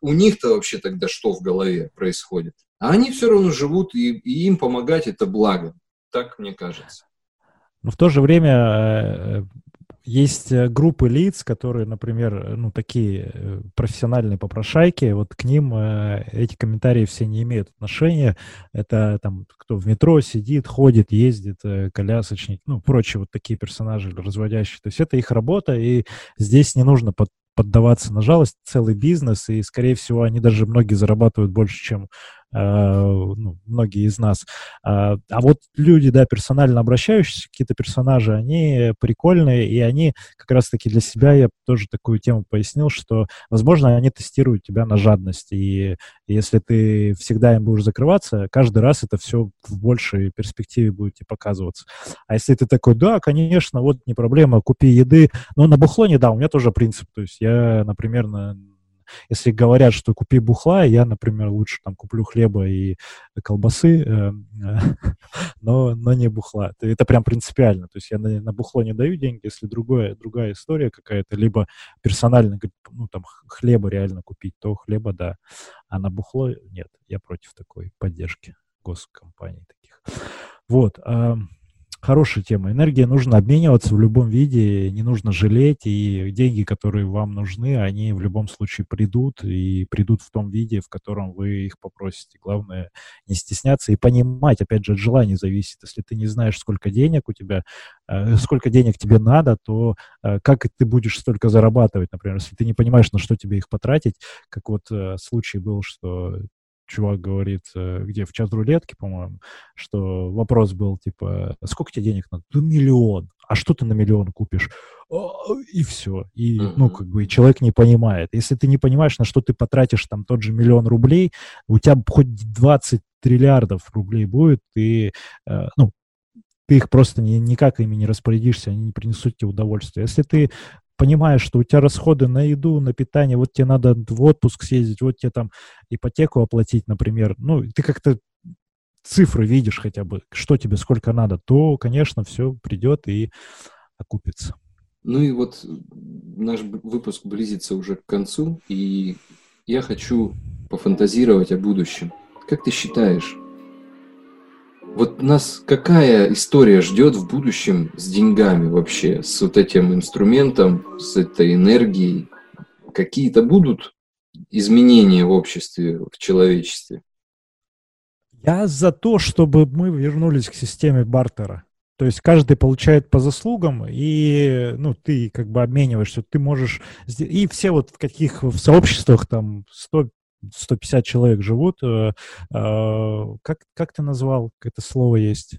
у них-то вообще тогда что в голове происходит? А они все равно живут, и, и им помогать это благо. Так мне кажется. Но в то же время э, есть э, группы лиц, которые, например, э, ну, такие э, профессиональные попрошайки, вот к ним эти комментарии все не имеют отношения. Это там кто в метро сидит, ходит, ездит, колясочник, ну, прочие вот такие персонажи разводящие. То есть это их работа, и здесь не нужно под, поддаваться на жалость, целый бизнес, и, скорее всего, они даже многие зарабатывают больше, чем ну, многие из нас. А, а вот люди, да, персонально обращающиеся, какие-то персонажи, они прикольные, и они как раз-таки для себя, я тоже такую тему пояснил, что, возможно, они тестируют тебя на жадность, и если ты всегда им будешь закрываться, каждый раз это все в большей перспективе будет тебе показываться. А если ты такой, да, конечно, вот не проблема, купи еды, но на бухло не да, у меня тоже принцип, то есть я, например, на если говорят, что купи бухла, я, например, лучше там куплю хлеба и колбасы, э, но, но не бухла. Это прям принципиально. То есть я на, на бухло не даю деньги, если другое, другая история какая-то, либо персонально, ну, там, хлеба реально купить, то хлеба, да. А на бухло нет. Я против такой поддержки госкомпаний таких. Вот. Хорошая тема. Энергия нужно обмениваться в любом виде, не нужно жалеть, и деньги, которые вам нужны, они в любом случае придут, и придут в том виде, в котором вы их попросите. Главное не стесняться и понимать, опять же, от желания зависит. Если ты не знаешь, сколько денег у тебя, э, сколько денег тебе надо, то э, как ты будешь столько зарабатывать, например, если ты не понимаешь, на что тебе их потратить, как вот э, случай был, что чувак говорит, э, где в чат рулетки, по-моему, что вопрос был типа, сколько тебе денег надо? Ну, миллион. А что ты на миллион купишь? «А, и все. И, ну, как бы, человек не понимает. Если ты не понимаешь, на что ты потратишь там тот же миллион рублей, у тебя хоть 20 триллиардов рублей будет, ты, э, ну, ты их просто ни, никак ими не распорядишься, они не принесут тебе удовольствия. Если ты понимаешь, что у тебя расходы на еду, на питание, вот тебе надо в отпуск съездить, вот тебе там ипотеку оплатить, например, ну, ты как-то цифры видишь хотя бы, что тебе сколько надо, то, конечно, все придет и окупится. Ну и вот наш выпуск близится уже к концу, и я хочу пофантазировать о будущем. Как ты считаешь, вот нас какая история ждет в будущем с деньгами вообще, с вот этим инструментом, с этой энергией? Какие-то будут изменения в обществе, в человечестве? Я за то, чтобы мы вернулись к системе бартера. То есть каждый получает по заслугам, и ну, ты как бы обмениваешься, ты можешь... И все вот в каких в сообществах там 100, 150 человек живут. Э, э, как, как ты назвал? Это слово есть?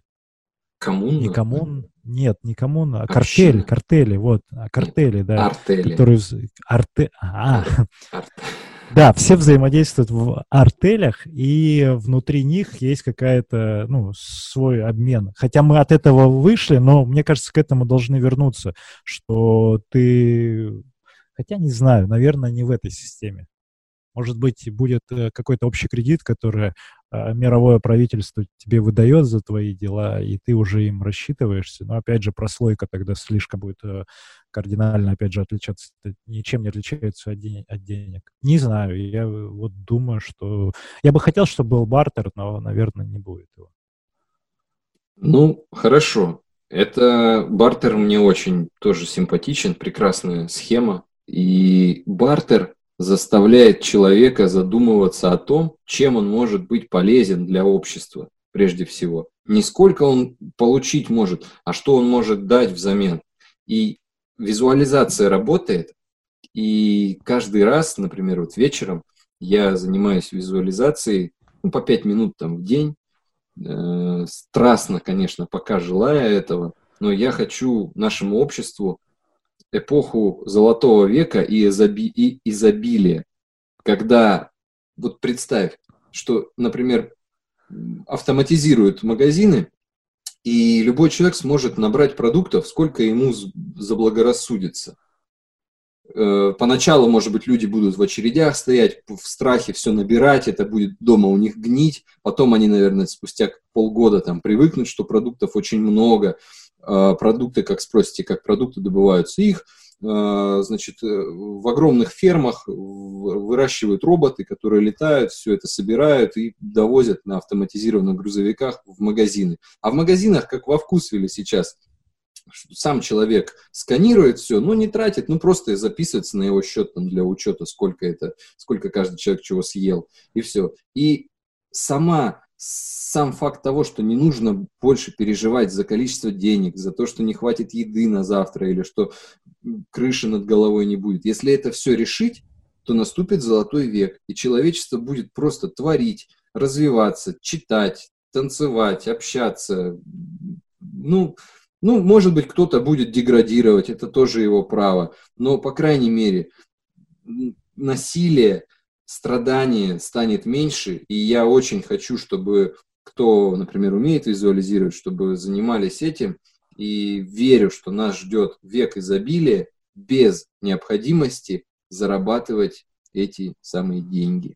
Коммун? Не коммун, нет, не коммун, а картель, картели, вот, а картели, да. Артели. Которые... Арте... А, Арт... Да, все взаимодействуют в артелях, и внутри них есть какая-то, ну, свой обмен. Хотя мы от этого вышли, но мне кажется, к этому должны вернуться, что ты... Хотя не знаю, наверное, не в этой системе. Может быть, будет э, какой-то общий кредит, который э, мировое правительство тебе выдает за твои дела, и ты уже им рассчитываешься. Но, опять же, прослойка тогда слишком будет э, кардинально, опять же, отличаться. Ничем не отличается от, ден- от денег. Не знаю, я вот думаю, что... Я бы хотел, чтобы был бартер, но, наверное, не будет его. Ну, хорошо. Это бартер мне очень тоже симпатичен, прекрасная схема. И бартер заставляет человека задумываться о том, чем он может быть полезен для общества прежде всего. Не сколько он получить может, а что он может дать взамен. И визуализация работает, и каждый раз, например, вот вечером я занимаюсь визуализацией ну, по 5 минут там в день, э, страстно, конечно, пока желая этого, но я хочу нашему обществу эпоху Золотого века и, изоби, и изобилия, когда, вот представь, что, например, автоматизируют магазины, и любой человек сможет набрать продуктов, сколько ему заблагорассудится. Э, поначалу, может быть, люди будут в очередях стоять, в страхе все набирать, это будет дома у них гнить. Потом они, наверное, спустя полгода там привыкнут, что продуктов очень много, продукты, как спросите, как продукты добываются их, а, значит, э, в огромных фермах выращивают роботы, которые летают, все это собирают и довозят на автоматизированных грузовиках в магазины. А в магазинах, как во Вкусвилле сейчас, сам человек сканирует все, но не тратит, ну просто записывается на его счет там, для учета, сколько это, сколько каждый человек чего съел, и все. И сама сам факт того, что не нужно больше переживать за количество денег, за то, что не хватит еды на завтра или что крыши над головой не будет. Если это все решить, то наступит золотой век, и человечество будет просто творить, развиваться, читать, танцевать, общаться. Ну, ну, может быть, кто-то будет деградировать, это тоже его право, но, по крайней мере, насилие, страдание станет меньше, и я очень хочу, чтобы кто, например, умеет визуализировать, чтобы занимались этим, и верю, что нас ждет век изобилия без необходимости зарабатывать эти самые деньги.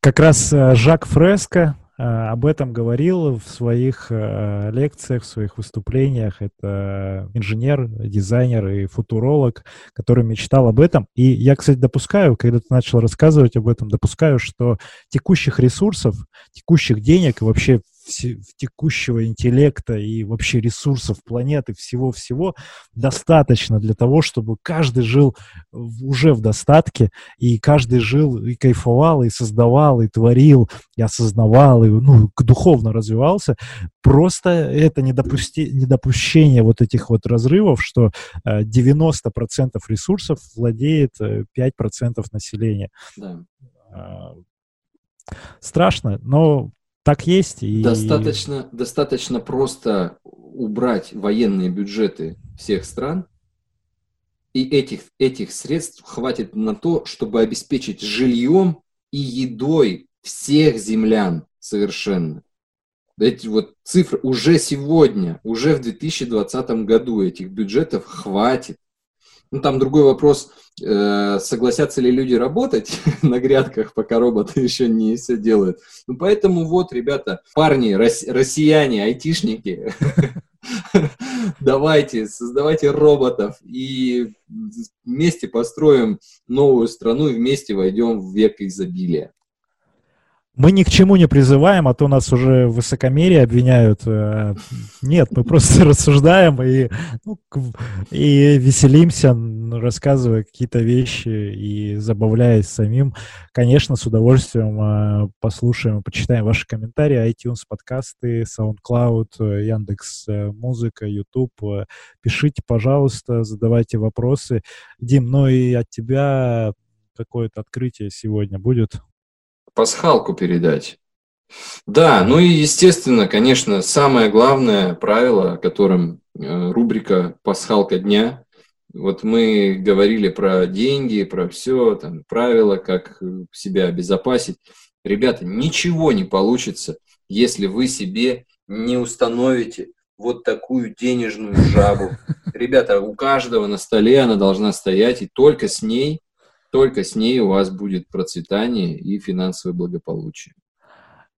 Как раз э, Жак Фреско об этом говорил в своих э, лекциях, в своих выступлениях. Это инженер, дизайнер и футуролог, который мечтал об этом. И я, кстати, допускаю, когда ты начал рассказывать об этом, допускаю, что текущих ресурсов, текущих денег и вообще текущего интеллекта и вообще ресурсов планеты, всего-всего достаточно для того, чтобы каждый жил уже в достатке, и каждый жил и кайфовал, и создавал, и творил, и осознавал, и ну, духовно развивался. Просто это недопусти... недопущение вот этих вот разрывов, что 90% э, ресурсов владеет 5% э, населения. Да. А, страшно, но так есть. И... Достаточно, достаточно просто убрать военные бюджеты всех стран, и этих, этих средств хватит на то, чтобы обеспечить жильем и едой всех землян совершенно. Эти вот цифры уже сегодня, уже в 2020 году этих бюджетов хватит. Ну, там другой вопрос, э, согласятся ли люди работать на грядках, пока роботы еще не все делают. Ну, поэтому вот, ребята, парни, рос, россияне, айтишники, давайте, создавайте роботов и вместе построим новую страну и вместе войдем в век изобилия. Мы ни к чему не призываем, а то нас уже в высокомерие обвиняют. Э, нет, мы просто рассуждаем и, ну, и веселимся, рассказывая какие-то вещи и забавляясь самим. Конечно, с удовольствием э, послушаем, почитаем ваши комментарии, iTunes, подкасты, SoundCloud, Яндекс Музыка, YouTube. Пишите, пожалуйста, задавайте вопросы. Дим, ну и от тебя какое-то открытие сегодня будет? Пасхалку передать. Да, ну и естественно, конечно, самое главное правило, которым э, рубрика «Пасхалка дня». Вот мы говорили про деньги, про все, там, правила, как себя обезопасить. Ребята, ничего не получится, если вы себе не установите вот такую денежную жабу. Ребята, у каждого на столе она должна стоять, и только с ней Только с ней у вас будет процветание и финансовое благополучие.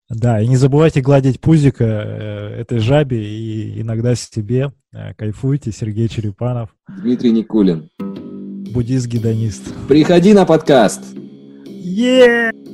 Да, и не забывайте гладить пузика э, этой жабе и иногда себе. Э, кайфуйте, Сергей Черепанов. Дмитрий Никулин. Буддист-гедонист. Приходи на подкаст. Yeah!